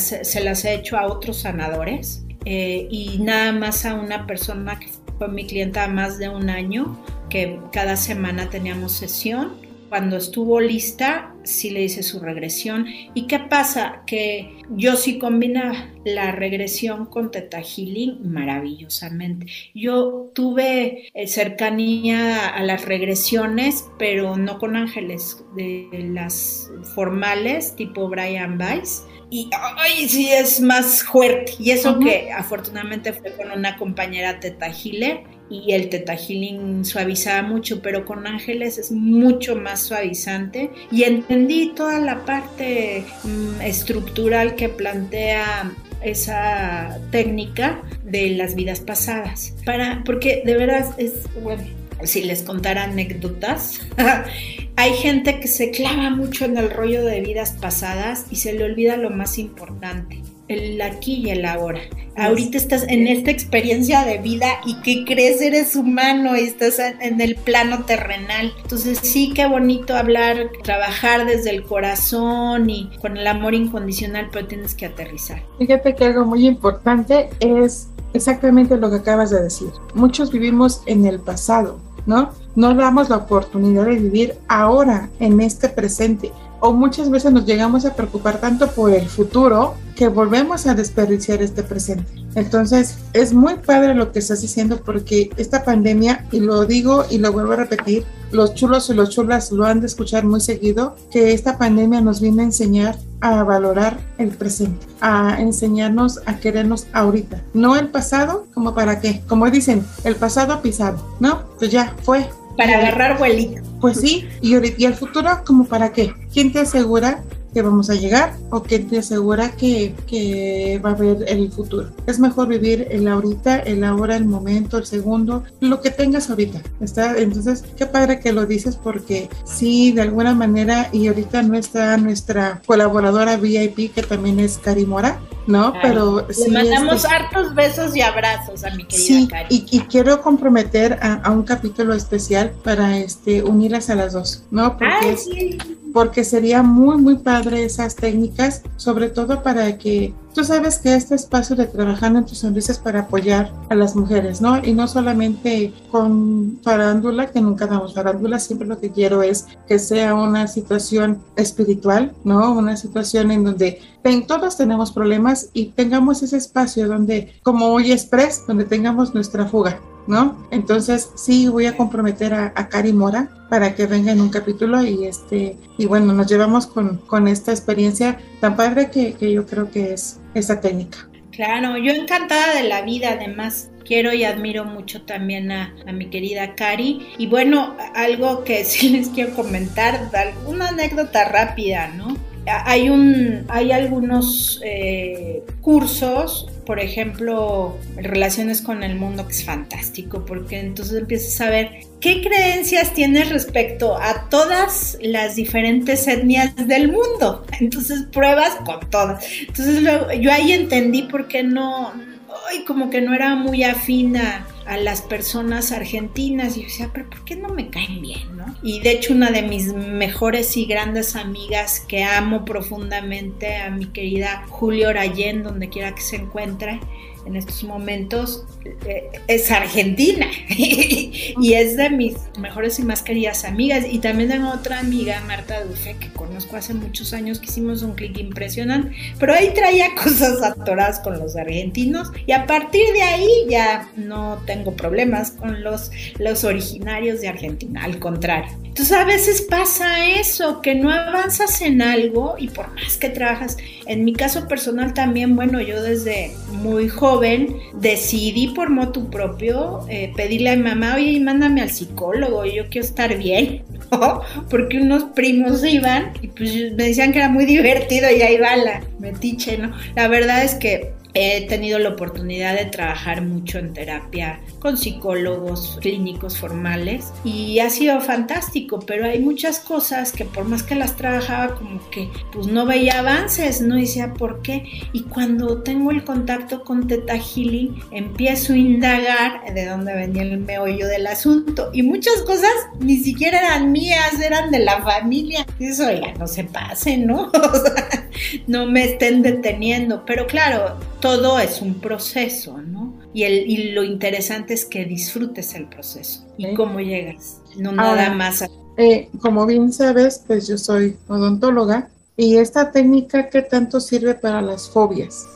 se las he hecho a otros sanadores eh, y nada más a una persona que fue mi clienta más de un año, que cada semana teníamos sesión cuando estuvo lista, sí le hice su regresión. ¿Y qué pasa? Que yo sí combina la regresión con Teta Healing maravillosamente. Yo tuve eh, cercanía a las regresiones, pero no con ángeles de las formales, tipo Brian Weiss. Y ay, sí es más fuerte. Y eso que afortunadamente fue con una compañera Teta Healer y el teta healing suavizaba mucho, pero con ángeles es mucho más suavizante y entendí toda la parte mm, estructural que plantea esa técnica de las vidas pasadas. Para, porque de veras es, bueno, si les contara anécdotas, hay gente que se clava mucho en el rollo de vidas pasadas y se le olvida lo más importante el aquí y el ahora. Ahorita estás en esta experiencia de vida y que crees eres humano y estás en el plano terrenal. Entonces sí, qué bonito hablar, trabajar desde el corazón y con el amor incondicional, pero tienes que aterrizar. Fíjate que algo muy importante es exactamente lo que acabas de decir. Muchos vivimos en el pasado, ¿no? No damos la oportunidad de vivir ahora, en este presente o muchas veces nos llegamos a preocupar tanto por el futuro que volvemos a desperdiciar este presente. Entonces, es muy padre lo que estás diciendo porque esta pandemia, y lo digo y lo vuelvo a repetir, los chulos y los chulas lo han de escuchar muy seguido, que esta pandemia nos viene a enseñar a valorar el presente, a enseñarnos a querernos ahorita, no el pasado, como para qué, como dicen, el pasado pisado, ¿no? Pues ya fue, para agarrar vuelito. Pues sí, y, y el futuro, ¿como para qué? ¿Quién te asegura que vamos a llegar o quién te asegura que, que va a haber el futuro. Es mejor vivir el ahorita, el ahora, el momento, el segundo, lo que tengas ahorita. ¿está? Entonces, qué padre que lo dices porque sí, de alguna manera, y ahorita no está nuestra colaboradora VIP, que también es Cari Mora, ¿no? Pero Le mandamos este, hartos besos y abrazos a mi querida sí, Cari. Y, y quiero comprometer a, a, un capítulo especial para este unirlas a las dos, ¿no? Porque Ay, sí. Porque sería muy, muy padre esas técnicas, sobre todo para que tú sabes que este espacio de trabajando en tus sonrisas para apoyar a las mujeres, ¿no? Y no solamente con farándula, que nunca damos farándula, siempre lo que quiero es que sea una situación espiritual, ¿no? Una situación en donde ten, todos tenemos problemas y tengamos ese espacio donde, como hoy Express, donde tengamos nuestra fuga, ¿no? Entonces sí voy a comprometer a, Cari Mora para que venga en un capítulo y este y bueno nos llevamos con, con esta experiencia tan padre que, que yo creo que es esta técnica. Claro, yo encantada de la vida además quiero y admiro mucho también a, a, mi querida Cari. Y bueno, algo que sí les quiero comentar, una anécdota rápida, ¿no? Hay, un, hay algunos eh, cursos, por ejemplo, relaciones con el mundo, que es fantástico, porque entonces empiezas a ver qué creencias tienes respecto a todas las diferentes etnias del mundo. Entonces pruebas con todas. Entonces yo ahí entendí por qué no, ay, como que no era muy afina a las personas argentinas y yo decía, pero ¿por qué no me caen bien? ¿no? Y de hecho una de mis mejores y grandes amigas que amo profundamente, a mi querida Julio Orayén, donde quiera que se encuentre, en estos momentos eh, es argentina y es de mis mejores y más queridas amigas. Y también tengo otra amiga, Marta Dufe, que conozco hace muchos años, que hicimos un clic impresionante, pero ahí traía cosas atoradas con los argentinos y a partir de ahí ya no tengo problemas con los, los originarios de Argentina, al contrario. Entonces a veces pasa eso, que no avanzas en algo y por más que trabajas, en mi caso personal también, bueno, yo desde muy joven decidí por motu propio eh, pedirle a mi mamá, oye, mándame al psicólogo, yo quiero estar bien, ¿no? porque unos primos iban y pues me decían que era muy divertido y ahí va la metiche, ¿no? La verdad es que he tenido la oportunidad de trabajar mucho en terapia con psicólogos clínicos formales y ha sido fantástico, pero hay muchas cosas que por más que las trabajaba como que pues no veía avances, no decía por qué y cuando tengo el contacto con Teta Healing empiezo a indagar de dónde venía el meollo del asunto y muchas cosas ni siquiera eran mías, eran de la familia. Eso ya no se pase, ¿no? no me estén deteniendo, pero claro, todo es un proceso, ¿no? Y, el, y lo interesante es que disfrutes el proceso y cómo llegas, no nada Ahora, más. A... Eh, como bien sabes, pues yo soy odontóloga y esta técnica, ¿qué tanto sirve para las fobias?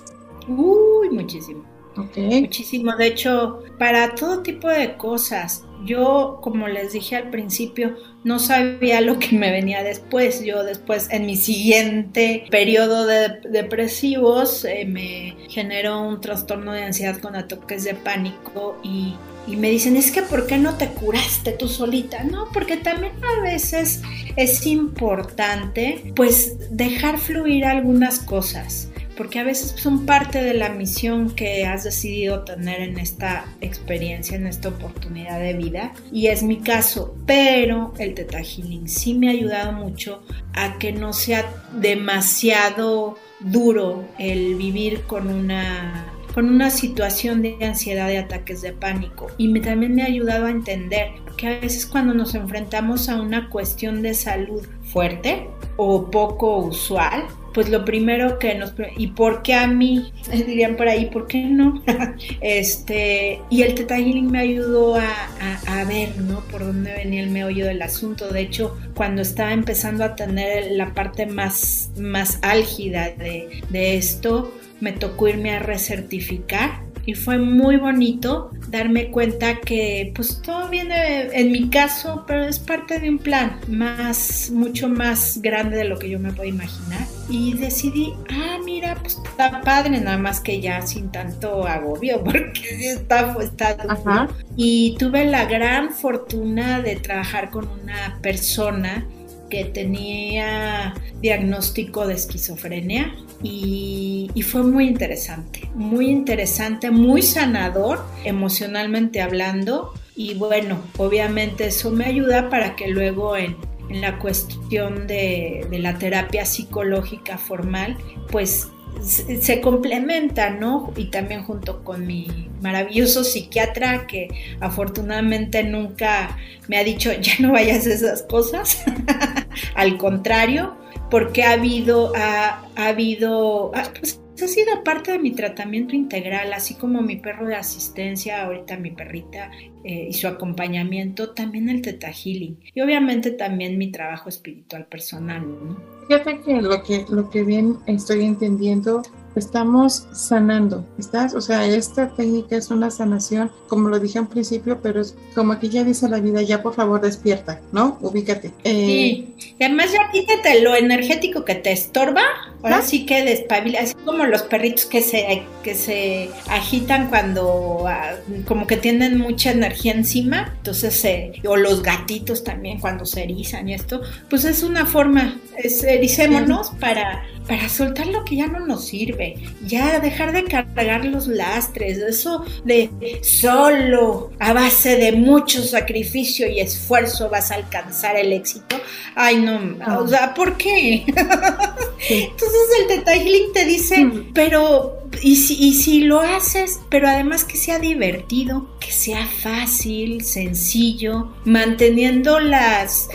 Uy, muchísimo. Okay. Muchísimo, de hecho, para todo tipo de cosas. Yo, como les dije al principio, no sabía lo que me venía después. Yo después, en mi siguiente periodo de depresivos, eh, me generó un trastorno de ansiedad con ataques de pánico y, y, me dicen, es que ¿por qué no te curaste tú solita? No, porque también a veces es importante pues dejar fluir algunas cosas porque a veces son parte de la misión que has decidido tener en esta experiencia, en esta oportunidad de vida. Y es mi caso, pero el Teta sí me ha ayudado mucho a que no sea demasiado duro el vivir con una con una situación de ansiedad, de ataques de pánico. Y me, también me ha ayudado a entender que a veces cuando nos enfrentamos a una cuestión de salud fuerte o poco usual, pues lo primero que nos y por qué a mí dirían por ahí por qué no este y el Teta Healing me ayudó a, a, a, ver no por dónde venía el meollo del asunto. De hecho cuando estaba empezando a tener la parte más más álgida de, de esto me tocó irme a recertificar y fue muy bonito darme cuenta que pues todo viene en mi caso, pero es parte de un plan más, mucho más grande de lo que yo me puedo imaginar. Y decidí, ah, mira, pues está padre, nada más que ya sin tanto agobio, porque está, está Ajá. Y tuve la gran fortuna de trabajar con una persona que tenía diagnóstico de esquizofrenia y, y, fue muy interesante, muy interesante, muy sanador emocionalmente hablando y bueno, obviamente eso me ayuda para que luego en, en la cuestión de, de la terapia psicológica formal, pues se complementa, ¿no? Y también junto con mi maravilloso psiquiatra que afortunadamente nunca me ha dicho ya no vayas a esas cosas, al contrario, porque ha habido, ha, habido, ah, pues ha sido parte de mi tratamiento integral, así como mi perro de asistencia, ahorita mi perrita eh, y su acompañamiento, también el Teta Healing y obviamente también mi trabajo espiritual personal, ¿no? Fíjate que lo que, lo que bien estoy entendiendo estamos sanando, ¿estás? O sea, esta técnica es una sanación, como lo dije al principio, pero es como que ya dice la vida, ya por favor despierta, ¿no? Ubícate. Eh, sí, y además ya quítate lo energético que te estorba, ahora ¿Ah? sí que despabila, así como los perritos que se, que se agitan cuando ah, como que tienen mucha energía encima, entonces, o los gatitos también cuando se erizan y esto, pues es una forma, es ericémonos para para soltar lo que ya no nos sirve, ya dejar de cargar los lastres, eso de solo a base de mucho sacrificio y esfuerzo vas a alcanzar el éxito. Ay, no, o sea, ¿por qué? Entonces el detailing te dice, mm. pero y si, y si lo haces, pero además que sea divertido, que sea fácil, sencillo, manteniendo las,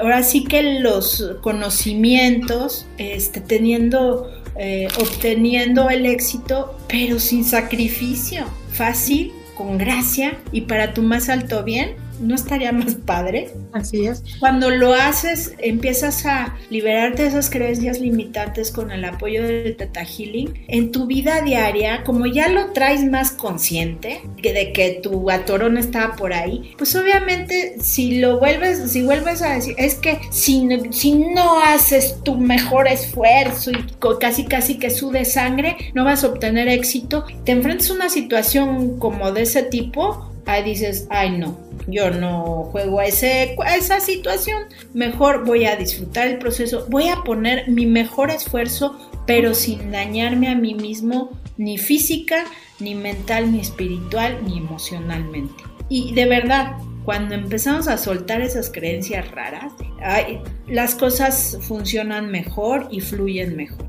ahora sí que los conocimientos, este, teniendo, eh, obteniendo el éxito, pero sin sacrificio, fácil, con gracia y para tu más alto bien, ¿no estaría más padre? Así es. Cuando lo haces, empiezas a liberarte de esas creencias limitantes con el apoyo del Teta Healing. En tu vida diaria, como ya lo traes más consciente de que tu atorón estaba por ahí, pues obviamente si lo vuelves, si vuelves a decir, es que si, si no haces tu mejor esfuerzo y casi casi que sude sangre, no vas a obtener éxito, te enfrentas a una situación como de ese tipo, ahí dices, ay no, yo no juego a, ese, a esa situación, mejor voy a disfrutar el proceso, voy a poner mi mejor esfuerzo, pero sin dañarme a mí mismo, ni física, ni mental, ni espiritual, ni emocionalmente. Y de verdad, cuando empezamos a soltar esas creencias raras, las cosas funcionan mejor y fluyen mejor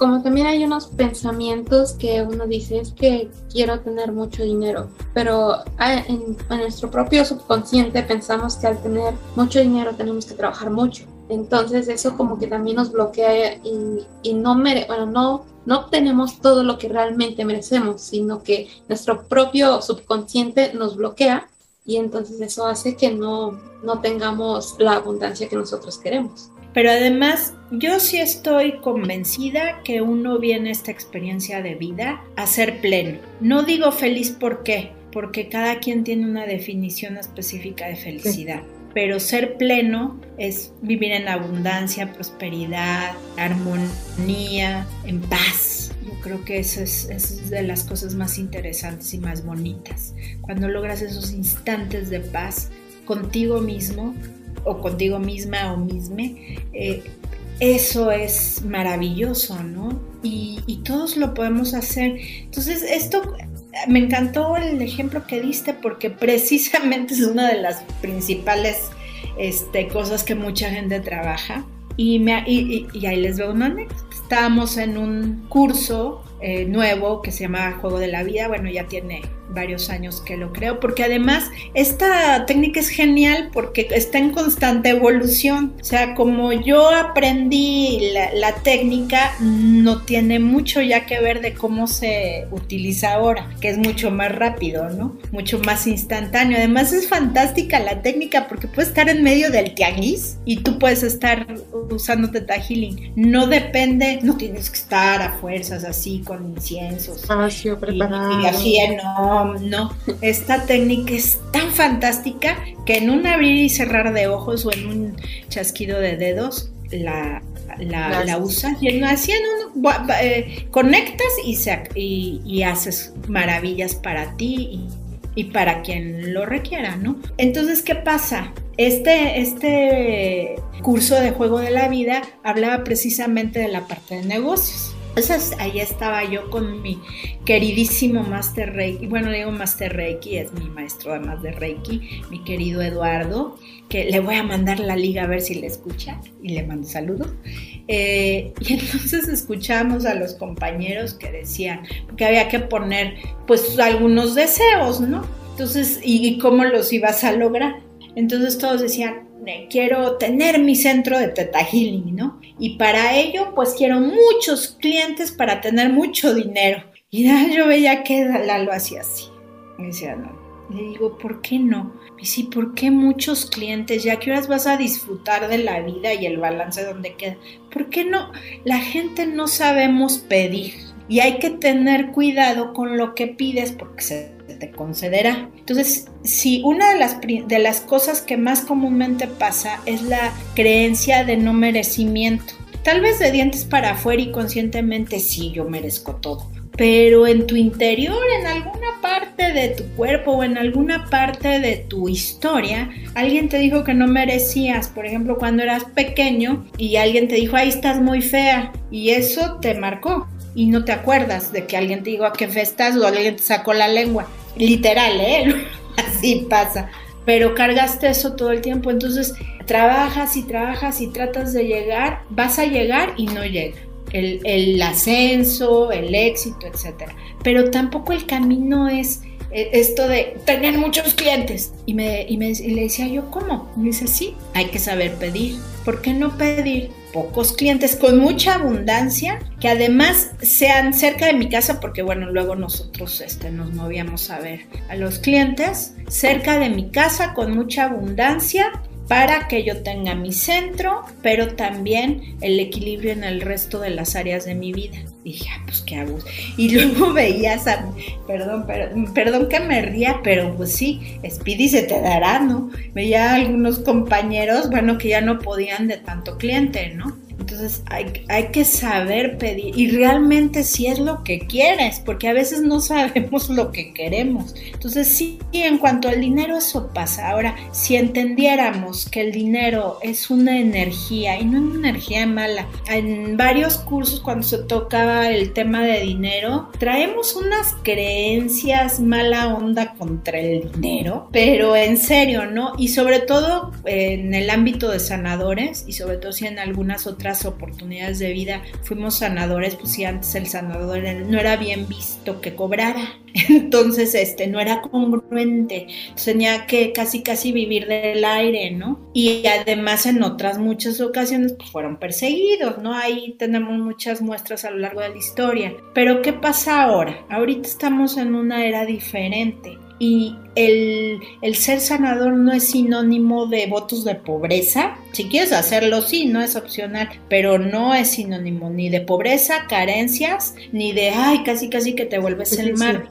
como también hay unos pensamientos que uno dice es que quiero tener mucho dinero, pero en, nuestro propio subconsciente pensamos que al tener mucho dinero tenemos que trabajar mucho. Entonces eso como que también nos bloquea y, no, mere bueno, no, no obtenemos todo lo que realmente merecemos, sino que nuestro propio subconsciente nos bloquea y entonces eso hace que no, no tengamos la abundancia que nosotros queremos. Pero además, yo sí estoy convencida que uno viene a esta experiencia de vida a ser pleno. No digo feliz por qué, porque cada quien tiene una definición específica de felicidad. Pero ser pleno es vivir en abundancia, prosperidad, armonía, en paz. Yo creo que eso es, es de las cosas más interesantes y más bonitas. Cuando logras esos instantes de paz contigo mismo, o contigo misma o misme, eh, eso es maravilloso, ¿no? Y, todos lo podemos hacer. Entonces, esto me encantó el ejemplo que diste porque precisamente es una de las principales este, cosas que mucha gente trabaja. Y, me, y, ahí les veo una anécdota. Estábamos en un curso eh, nuevo que se llama Juego de la Vida. Bueno, ya tiene varios años que lo creo, porque además esta técnica es genial porque está en constante evolución. O sea, como yo aprendí la, técnica, no tiene mucho ya que ver de cómo se utiliza ahora, que es mucho más rápido, ¿no? Mucho más instantáneo. Además es fantástica la técnica porque puedes estar en medio del tianguis y tú puedes estar usando Teta Healing. No depende, no tienes que estar a fuerzas así con inciensos. Espacio preparado. Y, así, no, no. Esta técnica es tan fantástica que en un abrir y cerrar de ojos o en un chasquido de dedos la, la, usas y así en eh, conectas y, y, haces maravillas para ti y, y para quien lo requiera, ¿no? Entonces, ¿qué pasa? este, este curso de juego de la vida hablaba precisamente de la parte de negocios. Entonces ahí estaba yo con mi queridísimo Master Reiki, bueno digo Master Reiki, es mi maestro además de Reiki, mi querido Eduardo, que le voy a mandar la liga a ver si le escucha y le mando saludos. Eh, y entonces escuchamos a los compañeros que decían que había que poner pues algunos deseos, ¿no? Entonces, ¿y, cómo los ibas a lograr? Entonces todos decían, quiero tener mi centro de Teta Healing, ¿no? Y para ello, pues quiero muchos clientes para tener mucho dinero. Y yo veía que lo hacía así. Y decía, no. Le digo, ¿por qué no? Y sí, ¿por qué muchos clientes? Ya que horas vas a disfrutar de la vida y el balance donde queda. ¿Por qué no? La gente no sabemos pedir. Y hay que tener cuidado con lo que pides porque se te concederá. Entonces, si una de las, de las cosas que más comúnmente pasa es la creencia de no merecimiento, tal vez de dientes para afuera y conscientemente sí, yo merezco todo. Pero en tu interior, en alguna parte de tu cuerpo o en alguna parte de tu historia, alguien te dijo que no merecías. Por ejemplo, cuando eras pequeño y alguien te dijo, ahí estás muy fea. Y eso te marcó y no te acuerdas de que alguien te dijo a qué fe estás o alguien te sacó la lengua. Literal, ¿eh? Así pasa. Pero cargaste eso todo el tiempo, entonces trabajas y trabajas y tratas de llegar, vas a llegar y no llega. El, ascenso, el éxito, etc. Pero tampoco el camino es eh, esto de tener muchos clientes. Y, me, y, me, y le decía yo, ¿cómo? me dice, sí, hay que saber pedir. ¿Por qué no pedir pocos clientes con mucha abundancia que además sean cerca de mi casa porque bueno luego nosotros este, nos movíamos a ver a los clientes cerca de mi casa con mucha abundancia para que yo tenga mi centro, pero también el equilibrio en el resto de las áreas de mi vida. Y dije, ah, pues qué hago. Y luego veías a, perdón, perdón, perdón que me ría, pero pues sí, Speedy se te dará, ¿no? Veía a algunos compañeros, bueno, que ya no podían de tanto cliente, ¿no? Entonces hay, hay, que saber pedir y realmente si es lo que quieres, porque a veces no sabemos lo que queremos. Entonces sí, en cuanto al dinero eso pasa. Ahora, si entendiéramos que el dinero es una energía y no una energía mala, en varios cursos cuando se tocaba el tema de dinero, traemos unas creencias mala onda contra el dinero, pero en serio, ¿no? Y sobre todo en el ámbito de sanadores y sobre todo si en algunas otras oportunidades de vida fuimos sanadores, pues si antes el sanador no era bien visto que cobrara, entonces este no era congruente, tenía que casi casi vivir del aire, ¿no? Y además en otras muchas ocasiones pues, fueron perseguidos, ¿no? Ahí tenemos muchas muestras a lo largo de la historia. Pero ¿qué pasa ahora? Ahorita estamos en una era diferente y el, ser sanador no es sinónimo de votos de pobreza. Si quieres hacerlo, sí, no es opcional, pero no es sinónimo ni de pobreza, carencias, ni de, ay, casi casi que te vuelves el mar.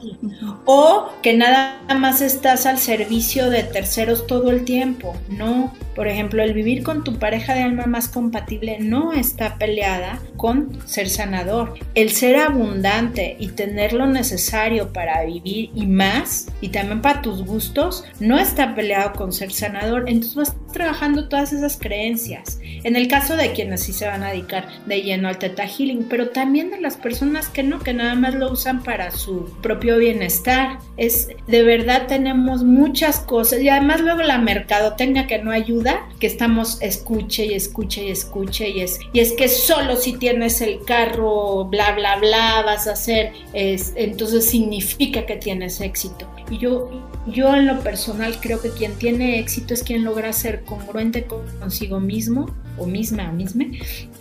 O que nada más estás al servicio de terceros todo el tiempo. No, por ejemplo, el vivir con tu pareja de alma más compatible no está peleada con ser sanador. El ser abundante y tener lo necesario para vivir y más, y también para gustos, no está peleado con ser sanador. Entonces vas trabajando todas esas creencias. En el caso de quienes sí se van a dedicar de lleno al Teta Healing, pero también de las personas que no, que nada más lo usan para su propio bienestar. Es de verdad tenemos muchas cosas y además luego la mercadotecnia que no ayuda, que estamos escuche y escuche y escuche y es y es que solo si tienes el carro bla bla bla vas a hacer es, entonces significa que tienes éxito. Y yo yo en lo personal creo que quien tiene éxito es quien logra ser congruente consigo mismo o misma o misma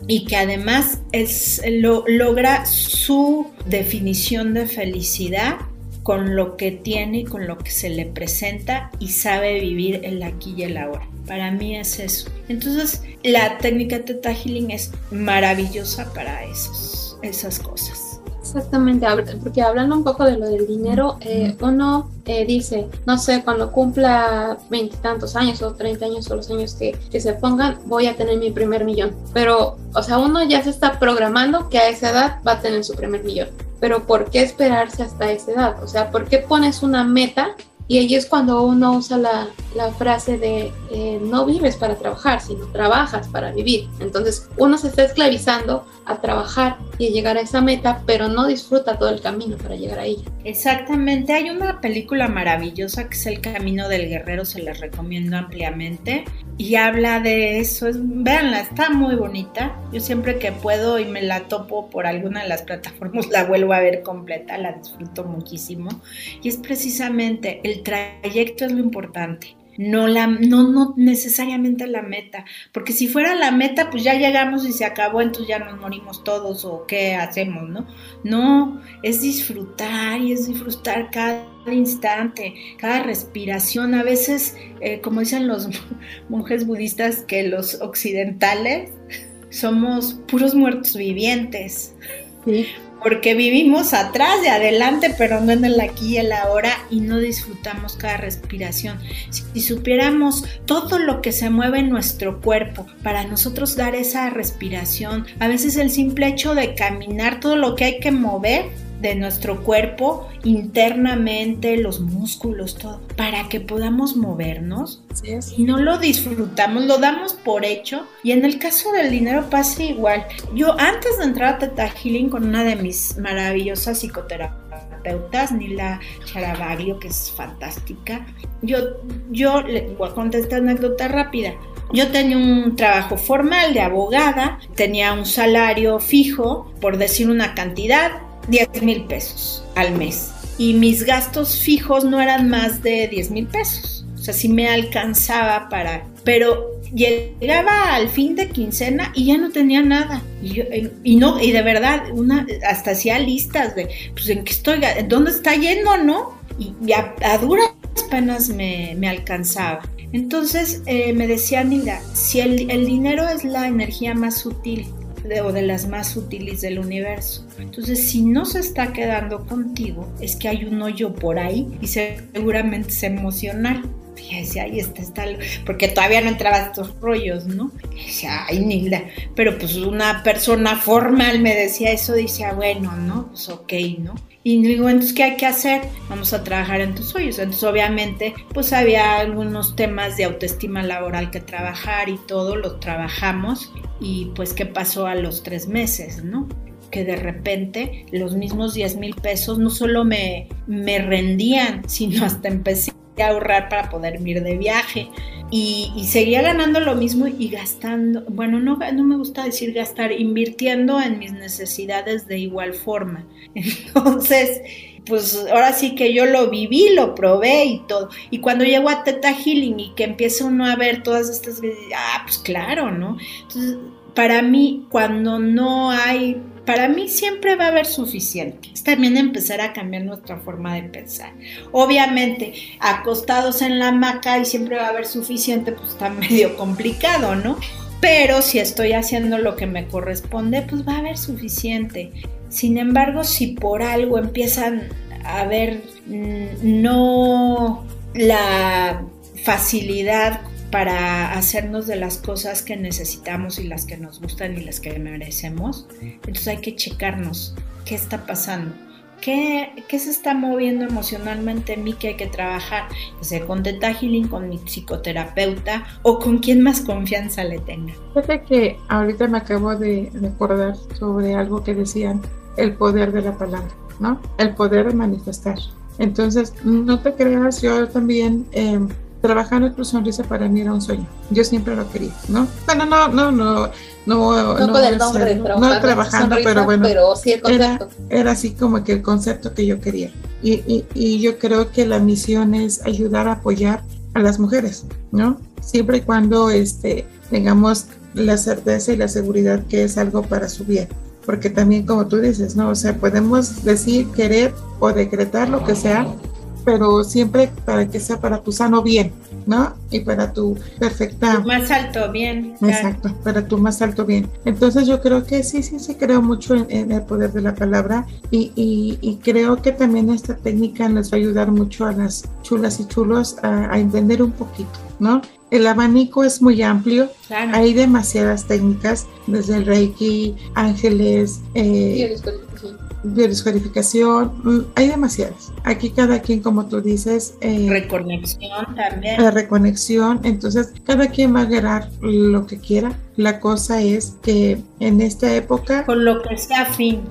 y que además es, lo, logra su definición de felicidad con lo que tiene y con lo que se le presenta y sabe vivir el aquí y el ahora. Para mí es eso. Entonces, la técnica Teta Healing es maravillosa para esos, esas cosas. Exactamente, porque hablando un poco de lo del dinero, eh, uno eh, dice, no sé, cuando cumpla veintitantos años o treinta años o los años que, que, se pongan, voy a tener mi primer millón. Pero, o sea, uno ya se está programando que a esa edad va a tener su primer millón. Pero ¿por qué esperarse hasta esa edad? O sea, ¿por qué pones una meta Y ahí es cuando uno usa la, la frase de eh, no vives para trabajar, sino trabajas para vivir. Entonces uno se está esclavizando a trabajar y a llegar a esa meta, pero no disfruta todo el camino para llegar a ella. Exactamente, hay una película maravillosa que es El Camino del Guerrero, se les recomiendo ampliamente. Y habla de eso, es, véanla, está muy bonita, yo siempre que puedo y me la topo por alguna de las plataformas la vuelvo a ver completa, la disfruto muchísimo. Y es precisamente el trayecto es lo importante no, la, no, no necesariamente la meta, porque si fuera la meta, pues ya llegamos y se acabó, entonces ya nos morimos todos o qué hacemos, ¿no? No, es disfrutar y es disfrutar cada instante, cada respiración. A veces, eh, como dicen los monjes budistas, que los occidentales somos puros muertos vivientes. Sí porque vivimos atrás y adelante, pero no en el aquí y el ahora y no disfrutamos cada respiración. Si, supiéramos todo lo que se mueve en nuestro cuerpo para nosotros dar esa respiración, a veces el simple hecho de caminar, todo lo que hay que mover, de nuestro cuerpo internamente, los músculos, todo, para que podamos movernos. Y no lo disfrutamos, lo damos por hecho. Y en el caso del dinero pasa igual. Yo antes de entrar a Teta Healing con una de mis maravillosas psicoterapeutas, Nila Charabaglio, que es fantástica, yo, yo le voy a contar esta anécdota rápida. Yo tenía un trabajo formal de abogada, tenía un salario fijo, por decir una cantidad, 10 mil pesos al mes. Y mis gastos fijos no eran más de 10 mil pesos. O sea, sí me alcanzaba para... Pero llegaba al fin de quincena y ya no tenía nada. Y, eh, no, y de verdad, una, hasta hacía listas de, pues, ¿en qué estoy? ¿Dónde está yendo, no? Y, a, duras penas me, me alcanzaba. Entonces eh, me decía Nilda, si el, el dinero es la energía más sutil o de las más útiles del universo. Entonces, si no se está quedando contigo, es que hay un hoyo por ahí y seguramente es emocional. Decía, ahí está, está, porque todavía no entraba estos rollos, ¿no? Y decía, ay, Nilda, pero pues una persona formal me decía eso, dice, ah, bueno, ¿no? Pues ok, ¿no? Y digo, entonces, ¿qué hay que hacer? Vamos a trabajar en tus hoyos. Entonces, obviamente, pues había algunos temas de autoestima laboral que trabajar y todo, lo trabajamos. Y pues, ¿qué pasó a los tres meses, no? que de repente los mismos 10 mil pesos no solo me, me rendían, sino hasta empecé ahorrar para poder ir de viaje y, seguía ganando lo mismo y gastando, bueno, no, no me gusta decir gastar, invirtiendo en mis necesidades de igual forma. Entonces, pues ahora sí que yo lo viví, lo probé y todo. Y cuando llego a Teta Healing y que empieza uno a ver todas estas, ah, pues claro, ¿no? Entonces, para mí, cuando no hay para mí siempre va a haber suficiente. Es también empezar a cambiar nuestra forma de pensar. Obviamente, acostados en la hamaca y siempre va a haber suficiente, pues está medio complicado, ¿no? Pero si estoy haciendo lo que me corresponde, pues va a haber suficiente. Sin embargo, si por algo empiezan a ver mm, no la facilidad para hacernos de las cosas que necesitamos y las que nos gustan y las que merecemos. Entonces hay que checarnos qué está pasando. ¿Qué, ¿Qué, se está moviendo emocionalmente en mí que hay que trabajar? Ya sea con Teta Healing, con mi psicoterapeuta o con quien más confianza le tenga. Fíjate que ahorita me acabo de recordar sobre algo que decían, el poder de la palabra, ¿no? El poder de manifestar. Entonces, no te creas, yo también... Eh, trabajar en tu sonrisa para mí era un sueño. Yo siempre lo quería, ¿no? Bueno, no, no, no, no, no, con el nombre de no trabajando, pero bueno, pero sí el concepto. Era, era, así como que el concepto que yo quería. Y, y, y yo creo que la misión es ayudar a apoyar a las mujeres, ¿no? Siempre y cuando este, tengamos la certeza y la seguridad que es algo para su bien. Porque también, como tú dices, ¿no? O sea, podemos decir, querer o decretar lo que sea, pero siempre para que sea para tu sano bien, ¿no? Y para tu perfecta... más alto bien. Exacto, para tu más alto bien. Entonces yo creo que sí, sí, sí, creo mucho en, el poder de la palabra y, y, creo que también esta técnica nos va a ayudar mucho a las chulas y chulos a, entender un poquito ¿no? El abanico es muy amplio, hay demasiadas técnicas, desde el Reiki, ángeles, eh, biodescodificación, mm, hay demasiadas. Aquí cada quien, como tú dices... Eh, reconexión también. La reconexión, entonces cada quien va a agarrar lo que quiera. La cosa es que en esta época... Con lo que sea fin.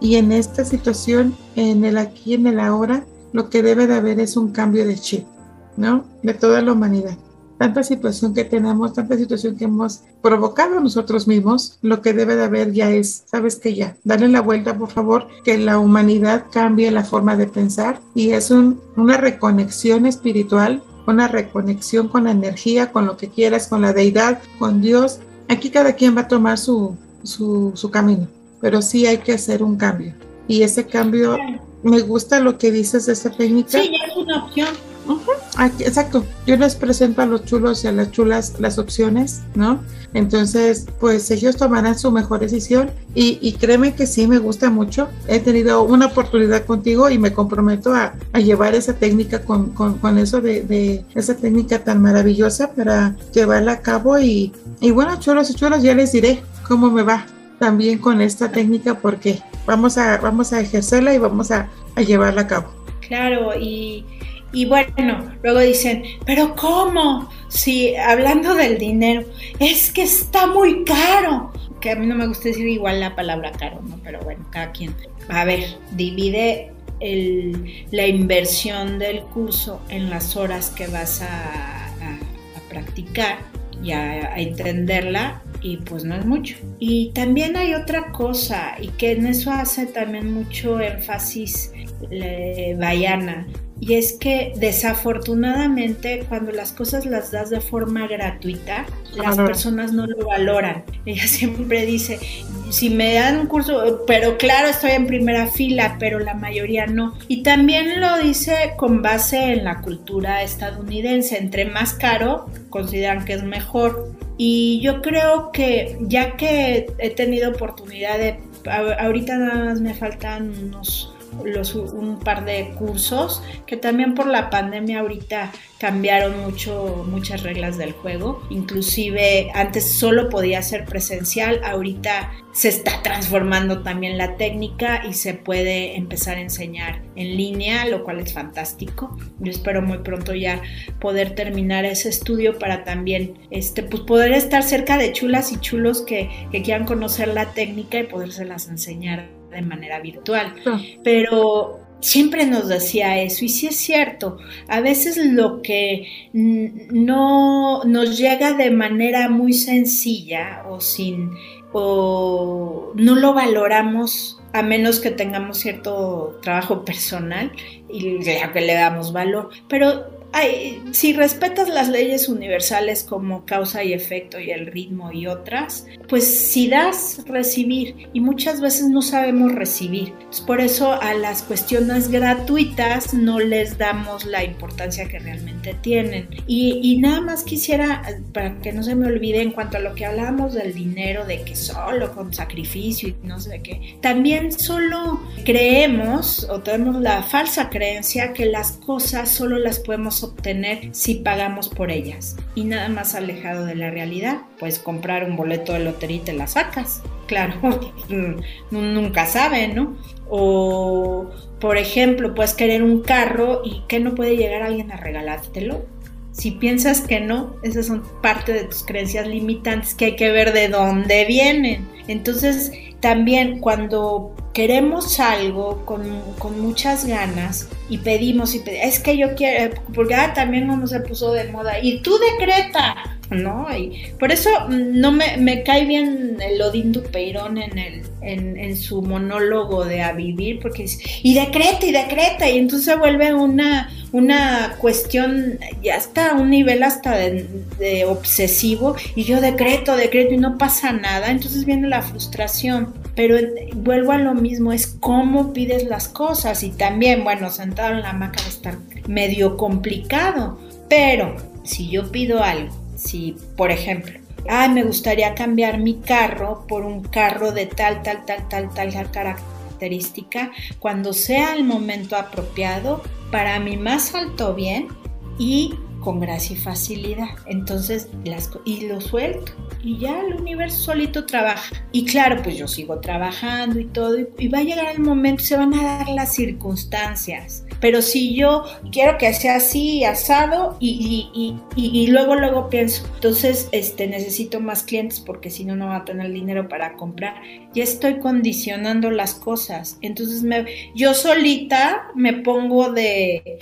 Y en esta situación, en el aquí, en el ahora, lo que debe de haber es un cambio de chip, ¿no? De toda la humanidad tanta situación que tenemos, tanta situación que hemos provocado nosotros mismos, lo que debe de haber ya es, sabes que ya, dale la vuelta por favor, que la humanidad cambie la forma de pensar y es una reconexión espiritual, una reconexión con la energía, con lo que quieras, con la deidad, con Dios. Aquí cada quien va a tomar su, su, su camino, pero sí hay que hacer un cambio. Y ese cambio, me gusta lo que dices de esta técnica. Sí, es una opción exacto, yo les presento a los chulos y a las chulas las opciones, ¿no? Entonces, pues ellos tomarán su mejor decisión y, créeme que sí, me gusta mucho. He tenido una oportunidad contigo y me comprometo a, llevar esa técnica con, eso de, esa técnica tan maravillosa para llevarla a cabo y, bueno, chulos y chulas, ya les diré cómo me va también con esta técnica porque vamos a, vamos a ejercerla y vamos a, a llevarla a cabo. Claro, y y bueno, luego dicen, pero ¿cómo? Si hablando del dinero, es que está muy caro. Que a mí no me gusta decir igual la palabra caro, ¿no? Pero bueno, cada quien. A ver, divide la inversión del curso en las horas que vas a, practicar y a, entenderla y pues no es mucho. Y también hay otra cosa y que en eso hace también mucho énfasis eh, Bayana y es que desafortunadamente cuando las cosas las das de forma gratuita, las personas no lo valoran. Ella siempre dice, si me dan un curso, pero claro, estoy en primera fila, pero la mayoría no. Y también lo dice con base en la cultura estadounidense, entre más caro, consideran que es mejor. Y yo creo que ya que he tenido oportunidad de, ahorita nada más me faltan unos los, un par de cursos que también por la pandemia ahorita cambiaron mucho muchas reglas del juego. Inclusive antes solo podía ser presencial ahorita se está transformando también la técnica y se puede empezar a enseñar en línea lo cual es fantástico. Yo espero muy pronto ya poder terminar ese estudio para también este pues poder estar cerca de chulas y chulos que, que quieran conocer la técnica y podérselas enseñar de manera virtual. Pero siempre nos decía eso y sí es cierto, a veces lo que no nos llega de manera muy sencilla o sin o no lo valoramos a menos que tengamos cierto trabajo personal y que le damos valor, pero si respetas las leyes universales como causa y efecto y el ritmo y otras, pues si das, recibir. Y muchas veces no sabemos recibir. por eso a las cuestiones gratuitas no les damos la importancia que realmente tienen. Y, y nada más quisiera, para que no se me olvide, en cuanto a lo que hablábamos del dinero, de que solo con sacrificio y no sé qué, también solo creemos o tenemos la falsa creencia que las cosas solo las podemos obtener si pagamos por ellas. Y nada más alejado de la realidad, pues comprar un boleto de lotería y te la sacas. Claro, nunca sabe, ¿no? O, por ejemplo, puedes querer un carro y que no puede llegar alguien a regalártelo. Si piensas que no, esas son parte de tus creencias limitantes que hay que ver de dónde vienen. Entonces, también cuando queremos algo con, muchas ganas y pedimos y pedimos, es que yo quiero, porque ah, también como se puso de moda, y tú decreta, ¿no? Y por eso no me, me cae bien el Odín Dupeirón en, el, en, su monólogo de A Vivir, porque dice, y decreta, y decreta, y entonces se vuelve una, una cuestión, ya está a un nivel hasta de, de obsesivo, y yo decreto, decreto, y no pasa nada, entonces viene la frustración. Pero vuelvo a lo mismo, es cómo pides las cosas y también, bueno, sentado en la hamaca va a estar medio complicado, pero si yo pido algo, si por ejemplo, ay, me gustaría cambiar mi carro por un carro de tal, tal, tal, tal, tal característica, cuando sea el momento apropiado, para mi más alto bien y con gracia y facilidad. Entonces, las, y lo suelto. Y ya el universo solito trabaja. Y claro, pues yo sigo trabajando y todo. Y, va a llegar el momento, se van a dar las circunstancias. Pero si yo quiero que sea así, asado, y, y, y, luego, luego pienso, entonces este, necesito más clientes porque si no, no va a tener dinero para comprar. Ya estoy condicionando las cosas. Entonces, me, yo solita me pongo de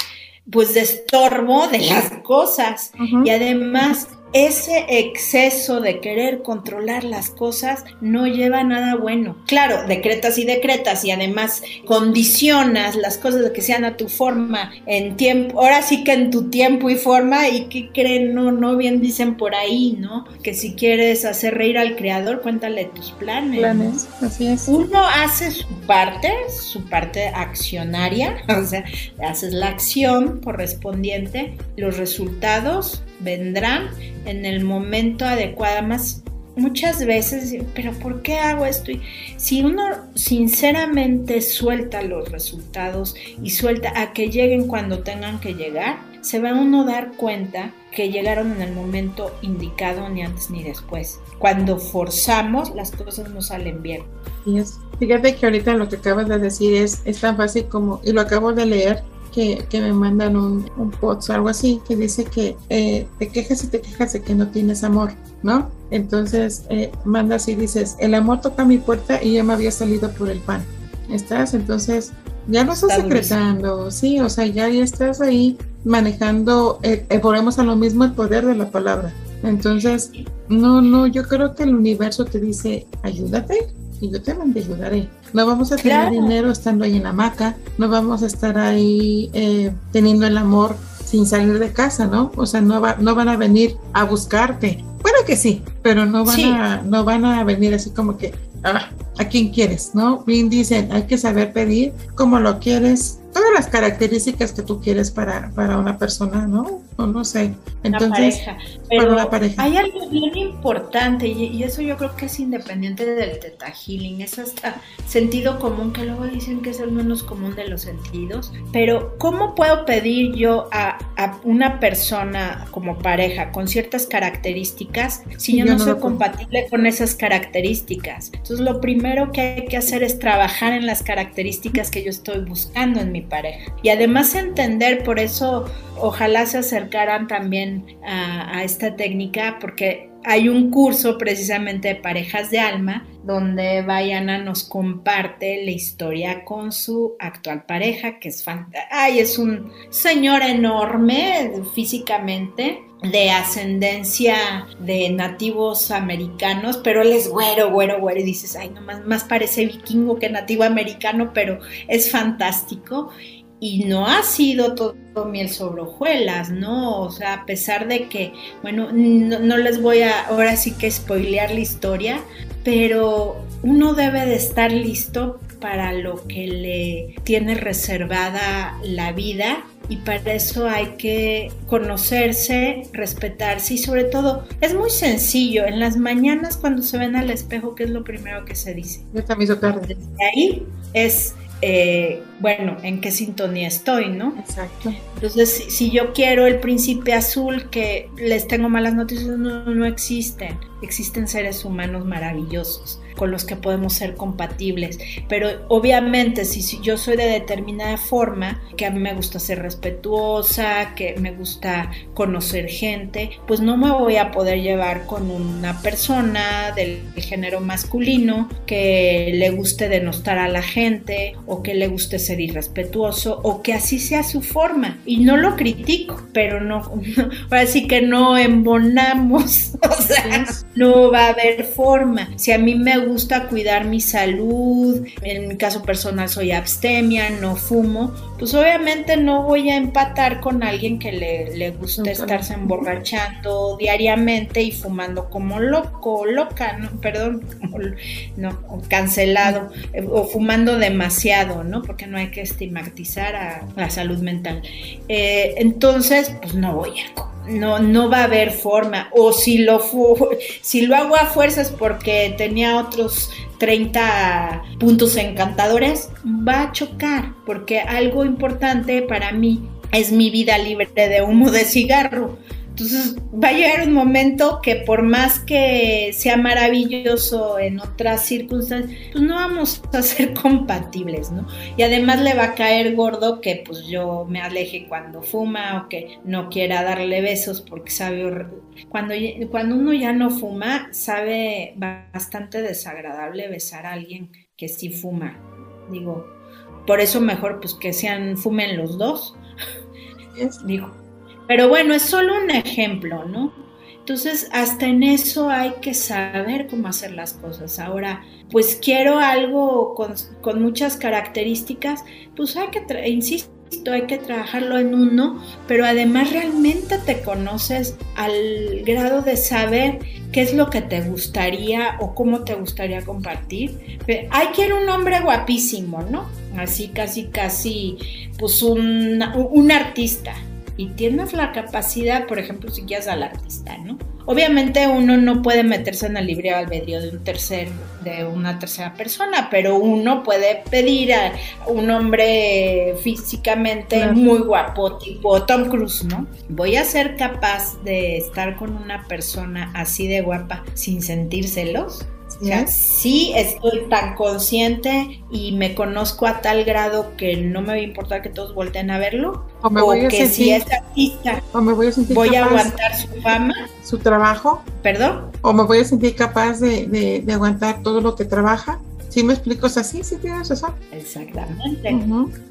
pues de estorbo de las cosas y además ese exceso de querer controlar las cosas no lleva a nada bueno. Claro, decretas y decretas y además condicionas las cosas de que sean a tu forma en tiempo, ahora sí que en tu tiempo y forma y que creen, no, no bien dicen por ahí, ¿no? Que si quieres hacer reír al creador, cuéntale tus planes. Planes, así es. Uno hace su parte, su parte accionaria, o sea, haces la acción correspondiente, los resultados vendrán en el momento adecuado. Más muchas veces, pero ¿por qué hago esto? Si uno sinceramente suelta los resultados y suelta a que lleguen cuando tengan que llegar, se va uno a dar cuenta que llegaron en el momento indicado ni antes ni después. Cuando forzamos, las cosas no salen bien. Fíjate que ahorita lo que acabas de decir es, es tan fácil como, y lo acabo de leer, que, me mandan un, un post o algo así que dice que eh, te quejas y te quejas de que no tienes amor, ¿no? Entonces eh, mandas y dices, el amor toca mi puerta y ya me había salido por el pan. ¿Estás? Entonces ya no estás secretando, sí, o sea, ya, ya estás ahí manejando, eh, volvemos a lo mismo, el poder de la palabra. Entonces, no, no, yo creo que el universo te dice, ayúdate y yo te ayudaré. No vamos a tener dinero estando ahí en la hamaca, no vamos a estar ahí eh, teniendo el amor sin salir de casa, ¿no? O sea, no, va, no van a venir a buscarte. Bueno que sí, pero no van, a, no van a venir así como que, ah, ¿a quién quieres? ¿No? Bien dicen, hay que saber pedir como lo quieres, todas las características que tú quieres para, para una persona, ¿no? O no sé. Entonces, pareja. para una pareja. Hay algo bien importante y, eso yo creo que es independiente del teta healing, es hasta sentido común que luego dicen que es el menos común de los sentidos, pero ¿cómo puedo pedir yo a, a una persona como pareja con ciertas características si yo, no, soy compatible con esas características? Entonces, lo primero que hay que hacer es trabajar en las características que yo estoy buscando en mi pareja. Y además entender, por eso ojalá se acercaran también a, esta técnica, porque hay un curso precisamente de parejas de alma donde Bayana nos comparte la historia con su actual pareja, que es Ay, es un señor enorme físicamente, de ascendencia de nativos americanos, pero él es güero, güero, güero, y dices, ay, no, más, más parece vikingo que nativo americano, pero es fantástico y no ha sido todo miel sobre hojuelas, ¿no? O sea, a pesar de que, bueno, no, les voy a ahora sí que spoilear la historia, pero uno debe de estar listo para lo que le tiene reservada la vida y para eso hay que conocerse, respetarse y sobre todo es muy sencillo. En las mañanas cuando se ven al espejo, ¿qué es lo primero que se dice? Yo también tarde. Desde ahí es eh, bueno, en qué sintonía estoy, ¿no? Exacto. Entonces, si, yo quiero el príncipe azul, que les tengo malas noticias, no, no existen. Existen seres humanos maravillosos con los que podemos ser compatibles. Pero obviamente si, yo soy de determinada forma, que a mí me gusta ser respetuosa, que me gusta conocer gente, pues no me voy a poder llevar con una persona del género masculino que le guste denostar a la gente o que le guste ser irrespetuoso o que así sea su forma. Y no lo critico, pero no, ahora sí que no embonamos, o sea, no va a haber forma. Si a mí me gusta cuidar mi salud, en mi caso personal soy abstemia, no fumo, pues obviamente no voy a empatar con alguien que le, le guste estarse emborrachando diariamente y fumando como loco, loca, no, perdón, no, cancelado, o fumando demasiado, ¿no? Porque no hay que estigmatizar a la salud mental. Eh, entonces, pues no voy a no, no va a haber forma. O si lo, si lo hago a fuerzas porque tenía otros 30 puntos encantadores, va a chocar. Porque algo importante para mí es mi vida libre de humo de cigarro. Entonces va a llegar un momento que por más que sea maravilloso en otras circunstancias, pues no vamos a ser compatibles, ¿no? Y además le va a caer gordo que pues yo me aleje cuando fuma o que no quiera darle besos porque sabe, cuando, cuando uno ya no fuma, sabe bastante desagradable besar a alguien que sí fuma. Digo, por eso mejor pues que sean, fumen los dos. Digo, pero bueno, es solo un ejemplo, ¿no? Entonces, hasta en eso hay que saber cómo hacer las cosas. Ahora, pues quiero algo con, muchas características, pues hay que, insisto, hay que trabajarlo en uno, pero además realmente te conoces al grado de saber qué es lo que te gustaría o cómo te gustaría compartir. Hay quiero un hombre guapísimo, ¿no? Así, casi, casi, pues un, un artista y tienes la capacidad, por ejemplo, si quieres al artista, ¿no? Obviamente uno no puede meterse en el libre albedrío de un tercer, de una tercera persona, pero uno puede pedir a un hombre físicamente muy guapo, tipo Tom Cruise, ¿no? Voy a ser capaz de estar con una persona así de guapa sin sentir celos. ¿Sí? estoy tan consciente y me conozco a tal grado que no me va a importar que todos volteen a verlo. O, me voy a que si es artista, o me voy a, sentir voy a aguantar su fama. Su trabajo. ¿Perdón? O me voy a sentir capaz de, de aguantar todo lo que trabaja ¿Sí me explico? así, sí, sí tienes razón. Exactamente.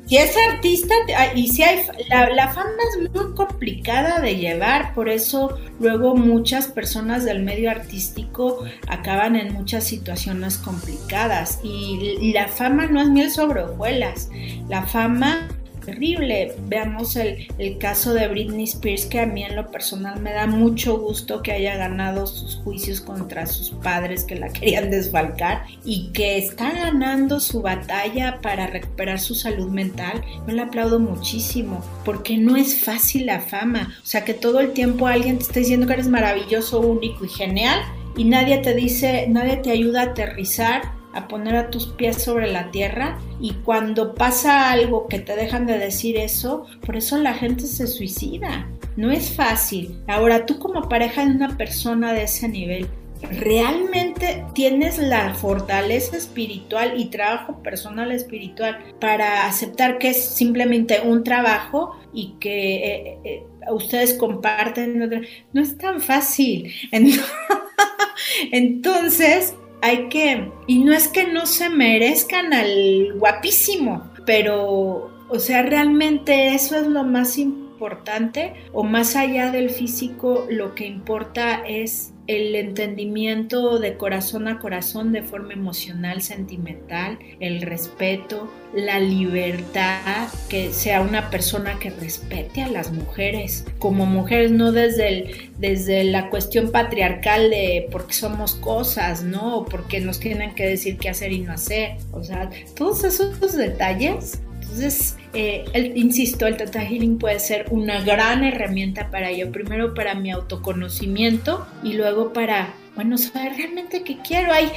Si es artista, ah, y si hay, la, fama es muy complicada de llevar, por eso luego muchas personas del medio artístico acaban en muchas situaciones complicadas. y la fama no es miel sobre hojuelas. La fama terrible. Veamos el, caso de Britney Spears, que a mí en lo personal me da mucho gusto que haya ganado sus juicios contra sus padres que la querían desfalcar y que está ganando su batalla para recuperar su salud mental. Yo le aplaudo muchísimo, porque no es fácil la fama. O sea, que todo el tiempo alguien te está diciendo que eres maravilloso, único y genial y nadie te dice, nadie te ayuda a aterrizar a poner a tus pies sobre la tierra y cuando pasa algo que te dejan de decir eso, por eso la gente se suicida. No es fácil. Ahora tú como pareja de una persona de ese nivel, ¿realmente tienes la fortaleza espiritual y trabajo personal espiritual para aceptar que es simplemente un trabajo y que eh, eh, ustedes comparten? No es tan fácil. Entonces, hay que, y no es que no se merezcan al guapísimo, pero, o sea, realmente eso es lo más importante, o más allá del físico, lo que importa es el entendimiento de corazón a corazón de forma emocional, sentimental, el respeto, la libertad, que sea una persona que respete a las mujeres como mujeres, no desde, desde la cuestión patriarcal de porque somos cosas, ¿no? Porque nos tienen que decir qué hacer y no hacer. O sea, todos esos detalles entonces, eh, insisto, el Tata Healing puede ser una gran herramienta para ello. Primero para mi autoconocimiento y luego para bueno, saber realmente qué quiero. Hay,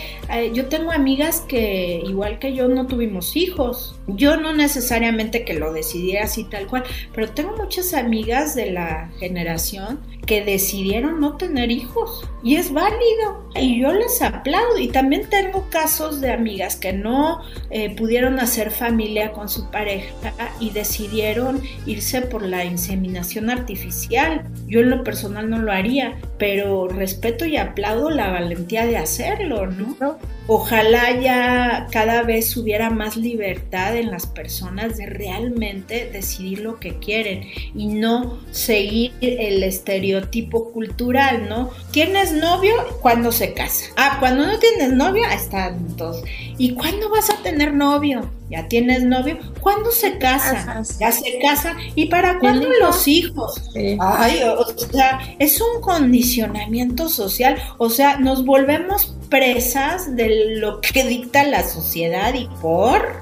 yo tengo amigas que, igual que yo, no tuvimos hijos. Yo no necesariamente que lo decidiera así tal cual, pero tengo muchas amigas de la generación que decidieron no tener hijos y es válido y yo les aplaudo y también tengo casos de amigas que no eh, pudieron hacer familia con su pareja y decidieron irse por la inseminación artificial. Yo en lo personal no lo haría pero respeto y aplaudo la valentía de hacerlo no Ojalá ya cada vez hubiera más libertad en las personas de realmente decidir lo que quieren y no seguir el estereotipo cultural, ¿no? ¿Tienes novio? cuando se casa? Ah, cuando no tienes novio, están todos. ¿Y cuándo vas a tener novio? ¿Ya tienes novio? ¿Cuándo se casa? Ya se casa. ¿Y para cuándo los hijos? Ay, o sea, es un condicionamiento social. O sea, nos volvemos presas de lo que dicta la sociedad y por.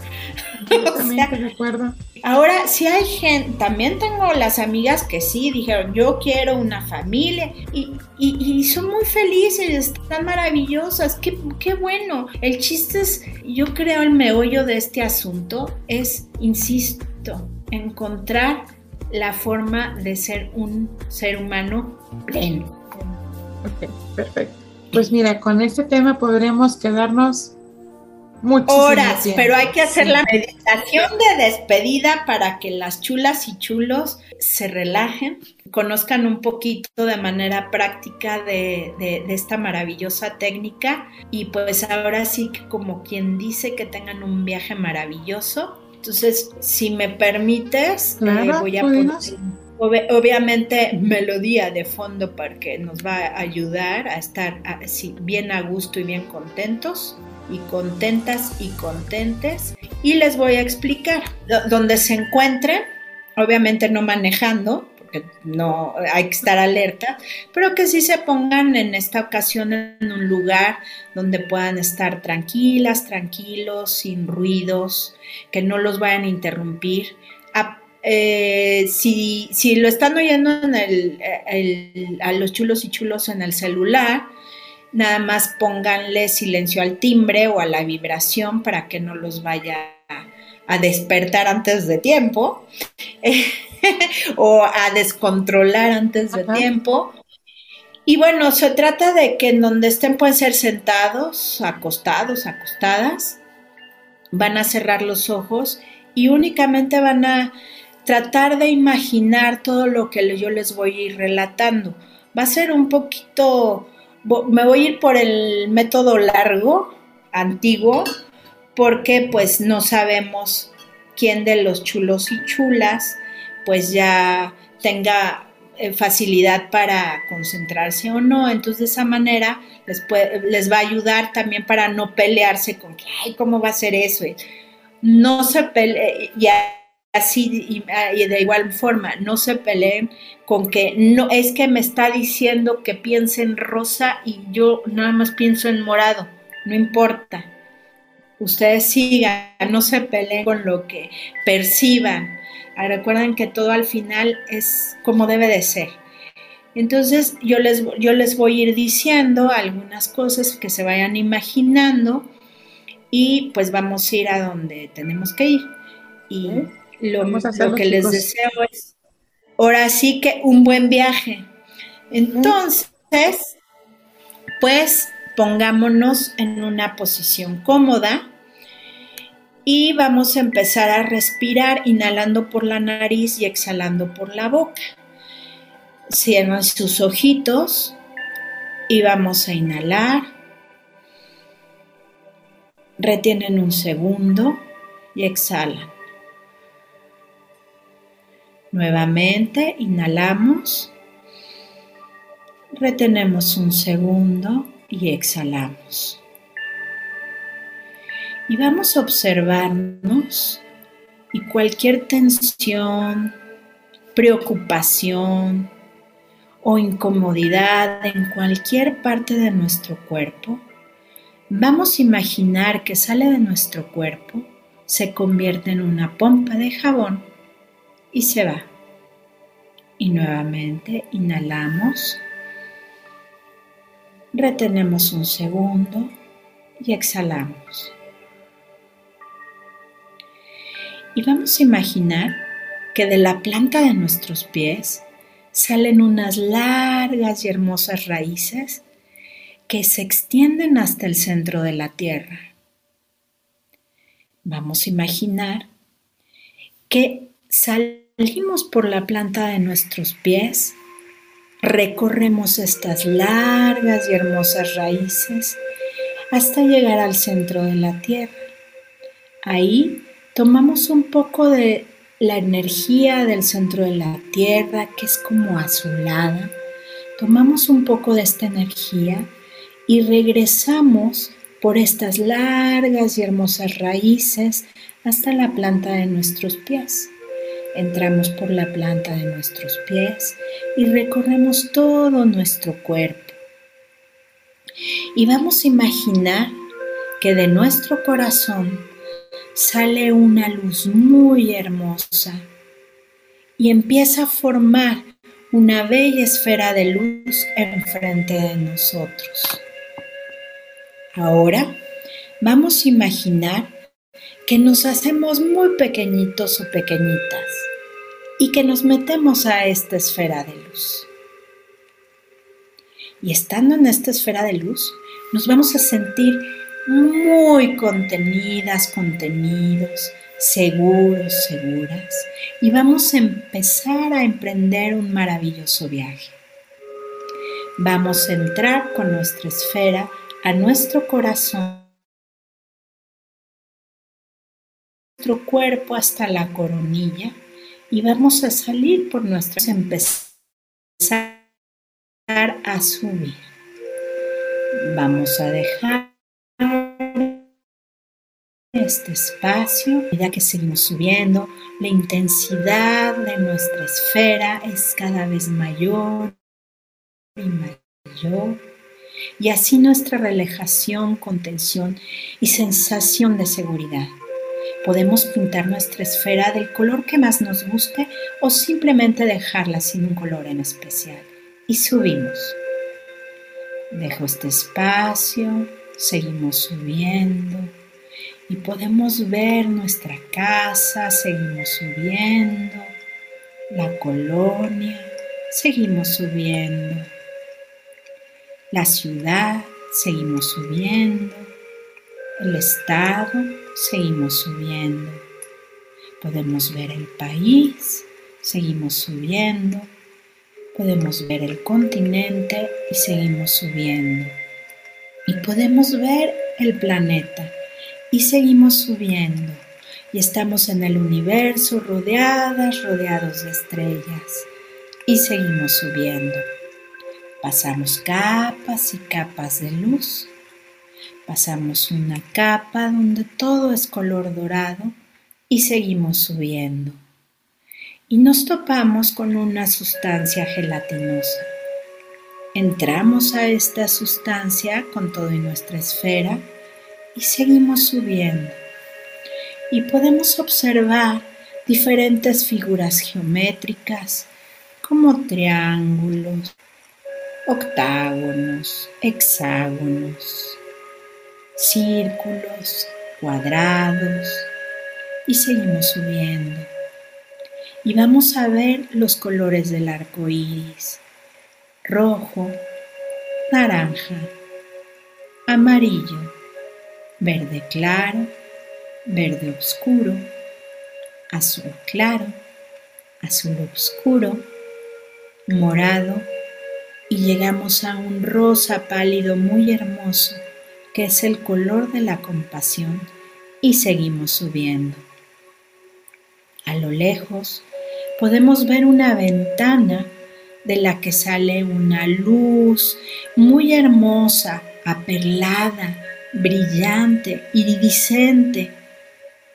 Ahora, si hay gente, también tengo las amigas que sí dijeron, yo quiero una familia y, y, son muy felices, están maravillosas, qué, qué bueno. El chiste es, yo creo el meollo de este asunto es, insisto, encontrar la forma de ser un ser humano pleno. Ok, perfecto. Pues mira, con este tema podremos quedarnos muchas horas, pero hay que hacer la meditación de despedida para que las chulas y chulos se relajen, conozcan un poquito de manera práctica de, de, esta maravillosa técnica y pues ahora sí que como quien dice que tengan un viaje maravilloso. Entonces, si me permites, eh, voy a poner obviamente melodía de fondo porque nos va a ayudar a estar así, bien a gusto y bien contentos y contentas y contentes. Y les voy a explicar donde se encuentren, obviamente no manejando, porque no hay que estar alerta, pero que sí se pongan en esta ocasión en un lugar donde puedan estar tranquilas, tranquilos, sin ruidos, que no los vayan a interrumpir. Eh, si, si, lo están oyendo en el, a los chulos y chulos en el celular, nada más pónganle silencio al timbre o a la vibración para que no los vaya a despertar antes de tiempo o a descontrolar antes de tiempo. Y bueno, se trata de que en donde estén pueden ser sentados, acostados, acostadas, van a cerrar los ojos y únicamente van a tratar de imaginar todo lo que yo les voy a ir relatando. Va a ser un poquito me voy a ir por el método largo, antiguo, porque pues no sabemos quién de los chulos y chulas pues ya tenga eh, facilidad para concentrarse o no. Entonces de esa manera les, les va a ayudar también para no pelearse con que, ay, ¿cómo va a ser eso? No se pelee, ya así ah, y, de igual forma, no se peleen con que no es que me está diciendo que piense en rosa y yo nada más pienso en morado, no importa. Ustedes sigan, no se peleen con lo que perciban. Ah, recuerden que todo al final es como debe de ser. Entonces yo les, yo les voy a ir diciendo algunas cosas que se vayan imaginando y pues vamos a ir a donde tenemos que ir. Y lo, que les deseo es, ahora sí que un buen viaje. Entonces, pues pongámonos en una posición cómoda y vamos a empezar a respirar inhalando por la nariz y exhalando por la boca. Cierran sus ojitos y vamos a inhalar. Retienen un segundo y exhalan. Nuevamente inhalamos, retenemos un segundo y exhalamos. Y vamos a observarnos y cualquier tensión, preocupación o incomodidad en cualquier parte de nuestro cuerpo, vamos a imaginar que sale de nuestro cuerpo, se convierte en una pompa de jabón y se va. Y nuevamente inhalamos, retenemos un segundo y exhalamos. Y vamos a imaginar que de la planta de nuestros pies salen unas largas y hermosas raíces que se extienden hasta el centro de la tierra. Vamos a imaginar que salen Salimos por la planta de nuestros pies, recorremos estas largas y hermosas raíces hasta llegar al centro de la tierra. Ahí tomamos un poco de la energía del centro de la tierra, que es como azulada. Tomamos un poco de esta energía y regresamos por estas largas y hermosas raíces hasta la planta de nuestros pies. Entramos por la planta de nuestros pies y recorremos todo nuestro cuerpo. Y vamos a imaginar que de nuestro corazón sale una luz muy hermosa y empieza a formar una bella esfera de luz enfrente de nosotros. Ahora vamos a imaginar que nos hacemos muy pequeñitos o pequeñitas y que nos metemos a esta esfera de luz. Y estando en esta esfera de luz, nos vamos a sentir muy contenidas, contenidos, seguros, seguras, y vamos a empezar a emprender un maravilloso viaje. Vamos a entrar con nuestra esfera a nuestro corazón, nuestro cuerpo hasta la coronilla y vamos a salir por nuestra empezar a subir. Vamos a dejar este espacio, ya que seguimos subiendo, la intensidad de nuestra esfera es cada vez mayor y mayor. Y así nuestra relajación, contención y sensación de seguridad. Podemos pintar nuestra esfera del color que más nos guste o simplemente dejarla sin un color en especial. Y subimos. Dejo este espacio, seguimos subiendo y podemos ver nuestra casa, seguimos subiendo, la colonia, seguimos subiendo, la ciudad, seguimos subiendo, el estado, seguimos subiendo, podemos ver el país, seguimos subiendo, podemos ver el continente y seguimos subiendo, y podemos ver el planeta y seguimos subiendo y estamos en el universo rodeadas, rodeados de estrellas y seguimos subiendo. Pasamos capas y capas de luz. Pasamos una capa donde todo es color dorado y seguimos subiendo. Y nos topamos con una sustancia gelatinosa. Entramos a esta sustancia con todo en nuestra esfera y seguimos subiendo. Y podemos observar diferentes figuras geométricas como triángulos, octágonos, hexágonos, círculos, cuadrados y seguimos subiendo. Y vamos a ver los colores del arco iris: rojo, naranja, amarillo verde claro, verde oscuro, azul claro, azul oscuro, morado y llegamos a un rosa pálido muy hermoso que es el color de la compasión y seguimos subiendo. A lo lejos podemos ver una ventana de la que sale una luz muy hermosa, aperlada, brillante, iridiscente.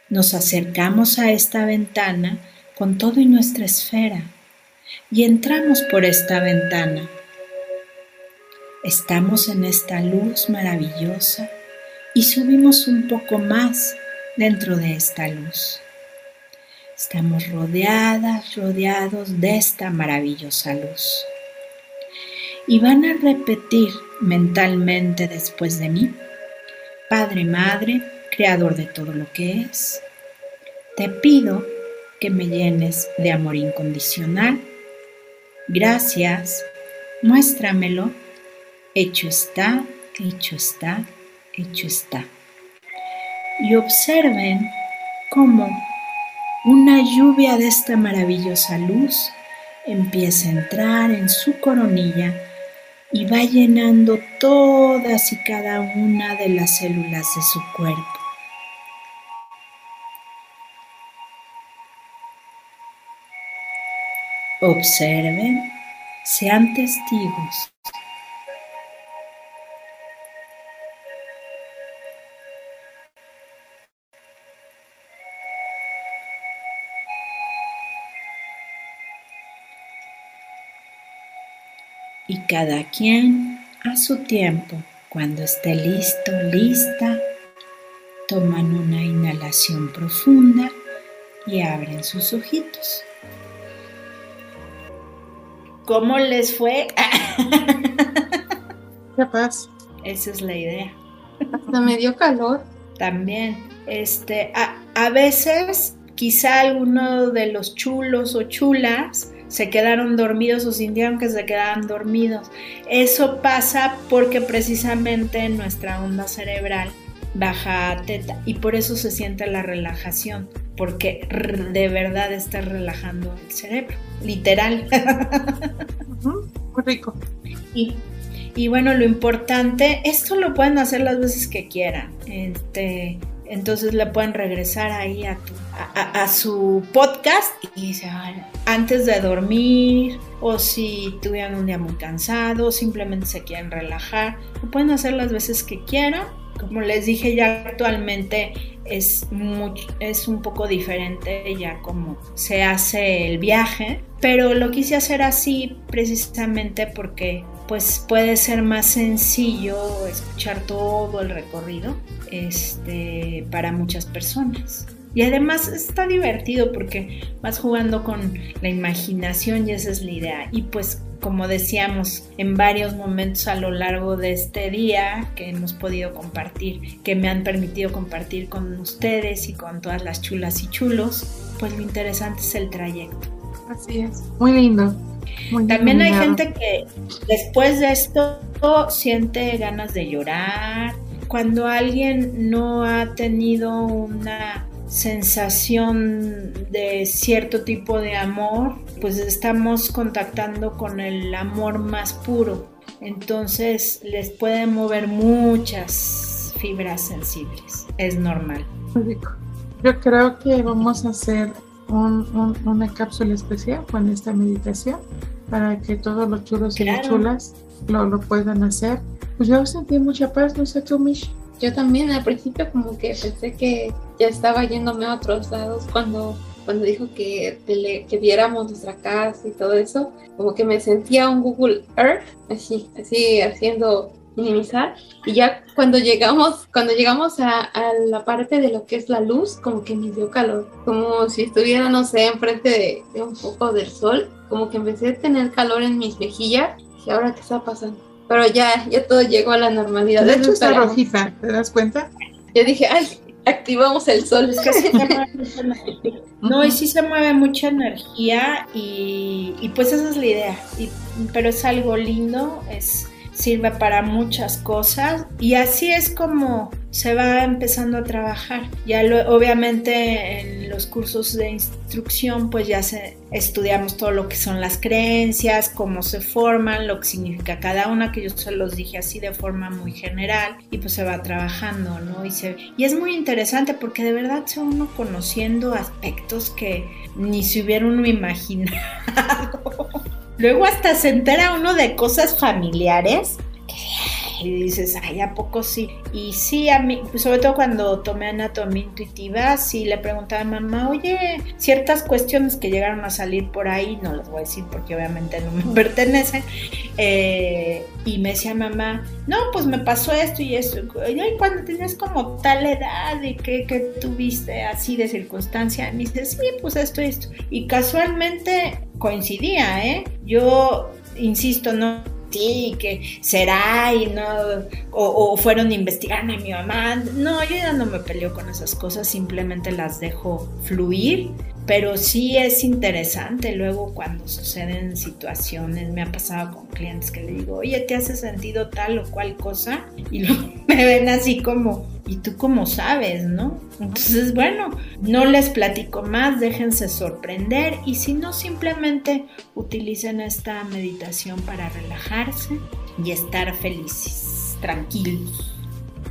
Nos acercamos a esta ventana con todo y nuestra esfera y entramos por esta ventana. Estamos en esta luz maravillosa y subimos un poco más dentro de esta luz. Estamos rodeadas, rodeados de esta maravillosa luz. Y van a repetir mentalmente después de mí Padre, Madre, Creador de todo lo que es, te pido que me llenes de amor incondicional. Gracias, muéstramelo. Hecho está, hecho está, hecho está. Y observen cómo una lluvia de esta maravillosa luz empieza a entrar en su coronilla y va llenando todas y cada una de las células de su cuerpo. Observen, sean testigos cada quien a su tiempo, cuando esté listo, lista, toman una inhalación profunda y abren sus ojitos. ¿Cómo les fue? Capaz. Esa es la idea. Hasta me dio calor. También, este, a, a veces quizá alguno de los chulos o chulas se quedaron dormidos o sintieron que se quedaban dormidos. Eso pasa porque precisamente nuestra onda cerebral baja a teta y por eso se siente la relajación, porque de verdad está relajando el cerebro, literal. Muy rico. Y, y, bueno, lo importante, esto lo pueden hacer las veces que quieran. Este, entonces le pueden regresar ahí a, a, su podcast y dice, antes de dormir o si tuvieran un día muy cansado, simplemente se quieren relajar, lo pueden hacer las veces que quieran. Como les dije ya actualmente es, es un poco diferente ya como se hace el viaje, pero lo quise hacer así precisamente porque pues puede ser más sencillo escuchar todo el recorrido este, para muchas personas. Y además está divertido porque vas jugando con la imaginación y esa es la idea. Y pues como decíamos en varios momentos a lo largo de este día que hemos podido compartir, que me han permitido compartir con ustedes y con todas las chulas y chulos, pues lo interesante es el trayecto. Así es, muy lindo. También hay gente que después de esto siente ganas de llorar, cuando alguien no ha tenido una sensación de cierto tipo de amor, pues estamos contactando con el amor más puro. Entonces les puede mover muchas fibras sensibles. Es normal. Yo creo que vamos a hacer una cápsula especial con esta meditación para que todos los chulos y las chulas lo, lo puedan hacer pues yo sentí mucha paz, no sé tú, Mish. Yo también al principio como que pensé que ya estaba yéndome a otros lados cuando, cuando dijo que, que viéramos nuestra casa y todo eso, como que me sentía un Google Earth, así, así haciendo minimizar y ya cuando llegamos cuando llegamos a, a, la parte de lo que es la luz como que me dio calor como si estuviera no sé enfrente de, de un poco del sol como que empecé a tener calor en mis mejillas y ahora qué está pasando pero ya, ya todo llegó a la normalidad. De hecho está rojita, ¿te das cuenta? Yo dije, ay, activamos el sol. no, y sí se mueve mucha energía y, y pues esa es la idea. Y, pero es algo lindo, es sirve para muchas cosas y así es como se va empezando a trabajar. Ya obviamente en los cursos de instrucción pues ya se, estudiamos todo lo que son las creencias, cómo se forman, lo que significa cada una, que yo se los dije así de forma muy general y pues se va trabajando, ¿no? Y, se, y es muy interesante porque de verdad se uno conociendo aspectos que ni se hubiera uno imaginado. Luego hasta se entera uno de cosas familiares y dices, ay, ¿a poco sí? Y sí, a mí, pues, sobre todo cuando tomé anatomía intuitiva, sí le preguntaba a mamá, oye, ciertas cuestiones que llegaron a salir por ahí, no las voy a decir porque obviamente no me pertenecen, eh, y me decía mamá, no, pues me pasó esto y esto, y cuando tenías como tal edad y que, que tuviste así de circunstancia, me dice, sí, pues esto y esto, y casualmente coincidía, ¿eh? Yo, insisto, no sí, que será y no, o, fueron a investigarme a mi mamá. No, yo ya no me peleo con esas cosas, simplemente las dejo fluir. Pero sí es interesante luego cuando suceden situaciones, me ha pasado con clientes que le digo, oye, ¿te hace sentido tal o cual cosa? Y luego me ven así como, ¿y tú cómo sabes, no? Entonces, bueno, no les platico más, déjense sorprender y si no, simplemente utilicen esta meditación para relajarse y estar felices, tranquilos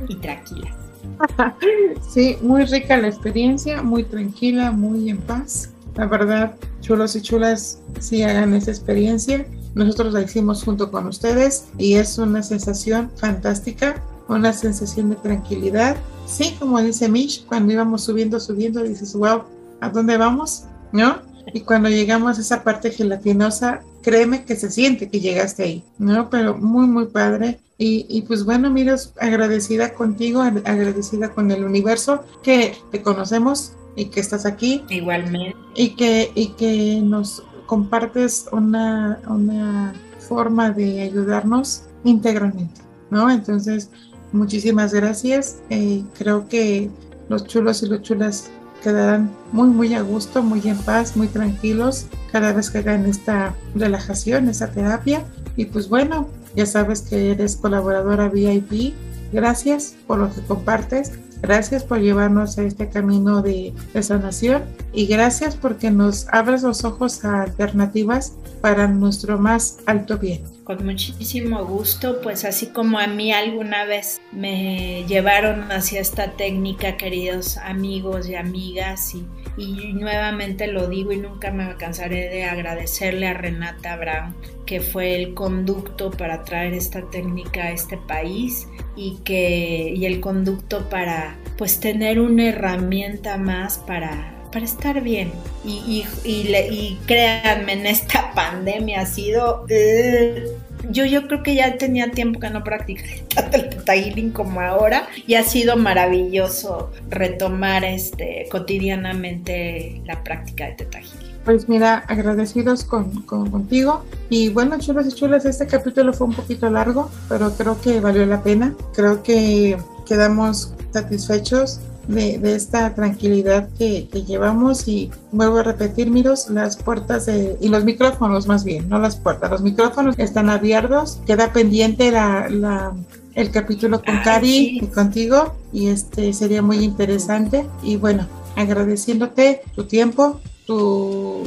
y tranquilas. Sí, muy rica la experiencia, muy tranquila, muy en paz. La verdad, chulos y chulas, sí hagan esa experiencia. Nosotros la hicimos junto con ustedes y es una sensación fantástica una sensación de tranquilidad. Sí, como dice Mish, cuando íbamos subiendo, subiendo, dices, wow, ¿a dónde vamos? ¿No? Y cuando llegamos a esa parte gelatinosa, créeme que se siente que llegaste ahí, ¿no? Pero muy, muy padre. Y, y, pues bueno, mira, agradecida contigo, agradecida con el universo que te conocemos y que estás aquí. Igualmente. Y que, y que nos compartes una, una forma de ayudarnos íntegramente, ¿no? Entonces, Muchísimas gracias. Eh, creo que los chulos y los chulas quedarán muy, muy a gusto, muy en paz, muy tranquilos cada vez que hagan esta relajación, esta terapia. Y pues bueno, ya sabes que eres colaboradora VIP. Gracias por lo que compartes. Gracias por llevarnos a este camino de, de sanación y gracias porque nos abres los ojos a alternativas para nuestro más alto bien con muchísimo gusto, pues así como a mí alguna vez me llevaron hacia esta técnica, queridos amigos y amigas, y, y nuevamente lo digo y nunca me cansaré de agradecerle a Renata Brown, que fue el conducto para traer esta técnica a este país y que y el conducto para pues tener una herramienta más para para estar bien. Y, y, créanme, en esta pandemia ha sido... Eh, yo, yo creo que ya tenía tiempo que no practicaba tanto el Teta como ahora y ha sido maravilloso retomar este, cotidianamente la práctica de Teta Pues mira, agradecidos con, contigo. Y bueno, chulas y chulas, este capítulo fue un poquito largo, pero creo que valió la pena. Creo que quedamos satisfechos de, esta tranquilidad que, llevamos. Y vuelvo a repetir, miros, las puertas de, y los micrófonos más bien, no las puertas, los micrófonos están abiertos, queda pendiente la, el capítulo con Cari y contigo y este sería muy interesante. Y bueno, agradeciéndote tu tiempo, tu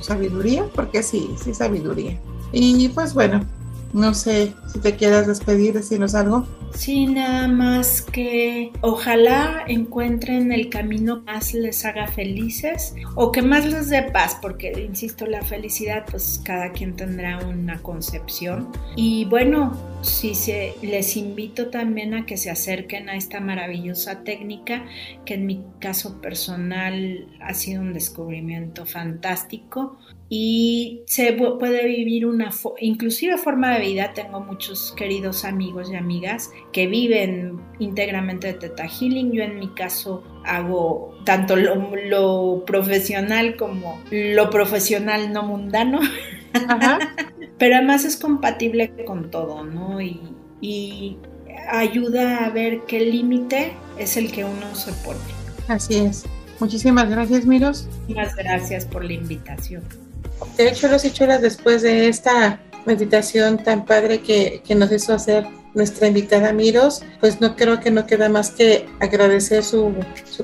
sabiduría, porque sí, sí sabiduría. Y pues bueno, no sé si te quieras despedir, decirnos algo. Sí, nada más que ojalá encuentren el camino que más les haga felices o que más les dé paz, porque insisto, la felicidad pues cada quien tendrá una concepción. Y bueno, sí se, les invito también a que se acerquen a esta maravillosa técnica que en mi caso personal ha sido un descubrimiento fantástico y se puede vivir una inclusive forma de vida. Tengo muchos queridos amigos y amigas que viven íntegramente de Teta Healing. Yo en mi caso hago tanto lo, profesional como lo profesional no mundano. Pero además es compatible con todo, ¿no? Y, y ayuda a ver qué límite es el que uno se pone. Así es. Muchísimas gracias, Miros. Muchas gracias por la invitación. De hecho, los chulas, después de esta meditación tan padre que, que, nos hizo hacer nuestra invitada Miros, pues no creo que no queda más que agradecer su,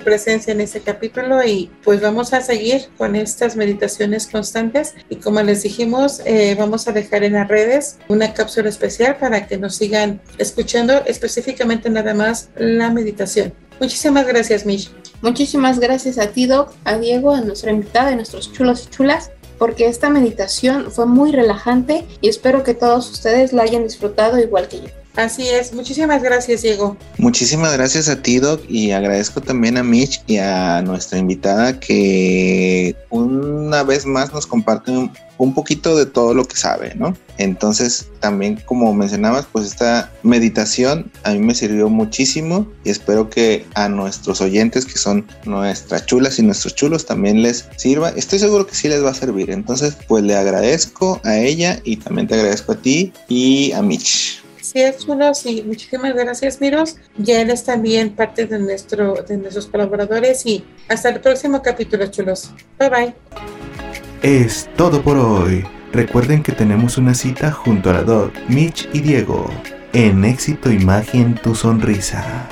presencia en este capítulo y pues vamos a seguir con estas meditaciones constantes y como les dijimos, eh, vamos a dejar en las redes una cápsula especial para que nos sigan escuchando específicamente nada más la meditación. Muchísimas gracias, Mish. Muchísimas gracias a ti, Doc, a Diego, a nuestra invitada, a nuestros chulos y chulas porque esta meditación fue muy relajante y espero que todos ustedes la hayan disfrutado igual que yo. Así es, muchísimas gracias Diego. Muchísimas gracias a ti Doc y agradezco también a Mitch y a nuestra invitada que una vez más nos comparten un poquito de todo lo que sabe, ¿no? Entonces, también como mencionabas, pues esta meditación a mí me sirvió muchísimo y espero que a nuestros oyentes que son nuestras chulas y nuestros chulos también les sirva. Estoy seguro que sí les va a servir. Entonces, pues le agradezco a ella y también te agradezco a ti y a Mitch. Es chulos y muchísimas gracias, Miros. Ya eres también parte de, nuestro, de nuestros colaboradores y hasta el próximo capítulo, chulos. Bye bye. Es todo por hoy. Recuerden que tenemos una cita junto a la Doc, Mitch y Diego en Éxito Imagen Tu Sonrisa.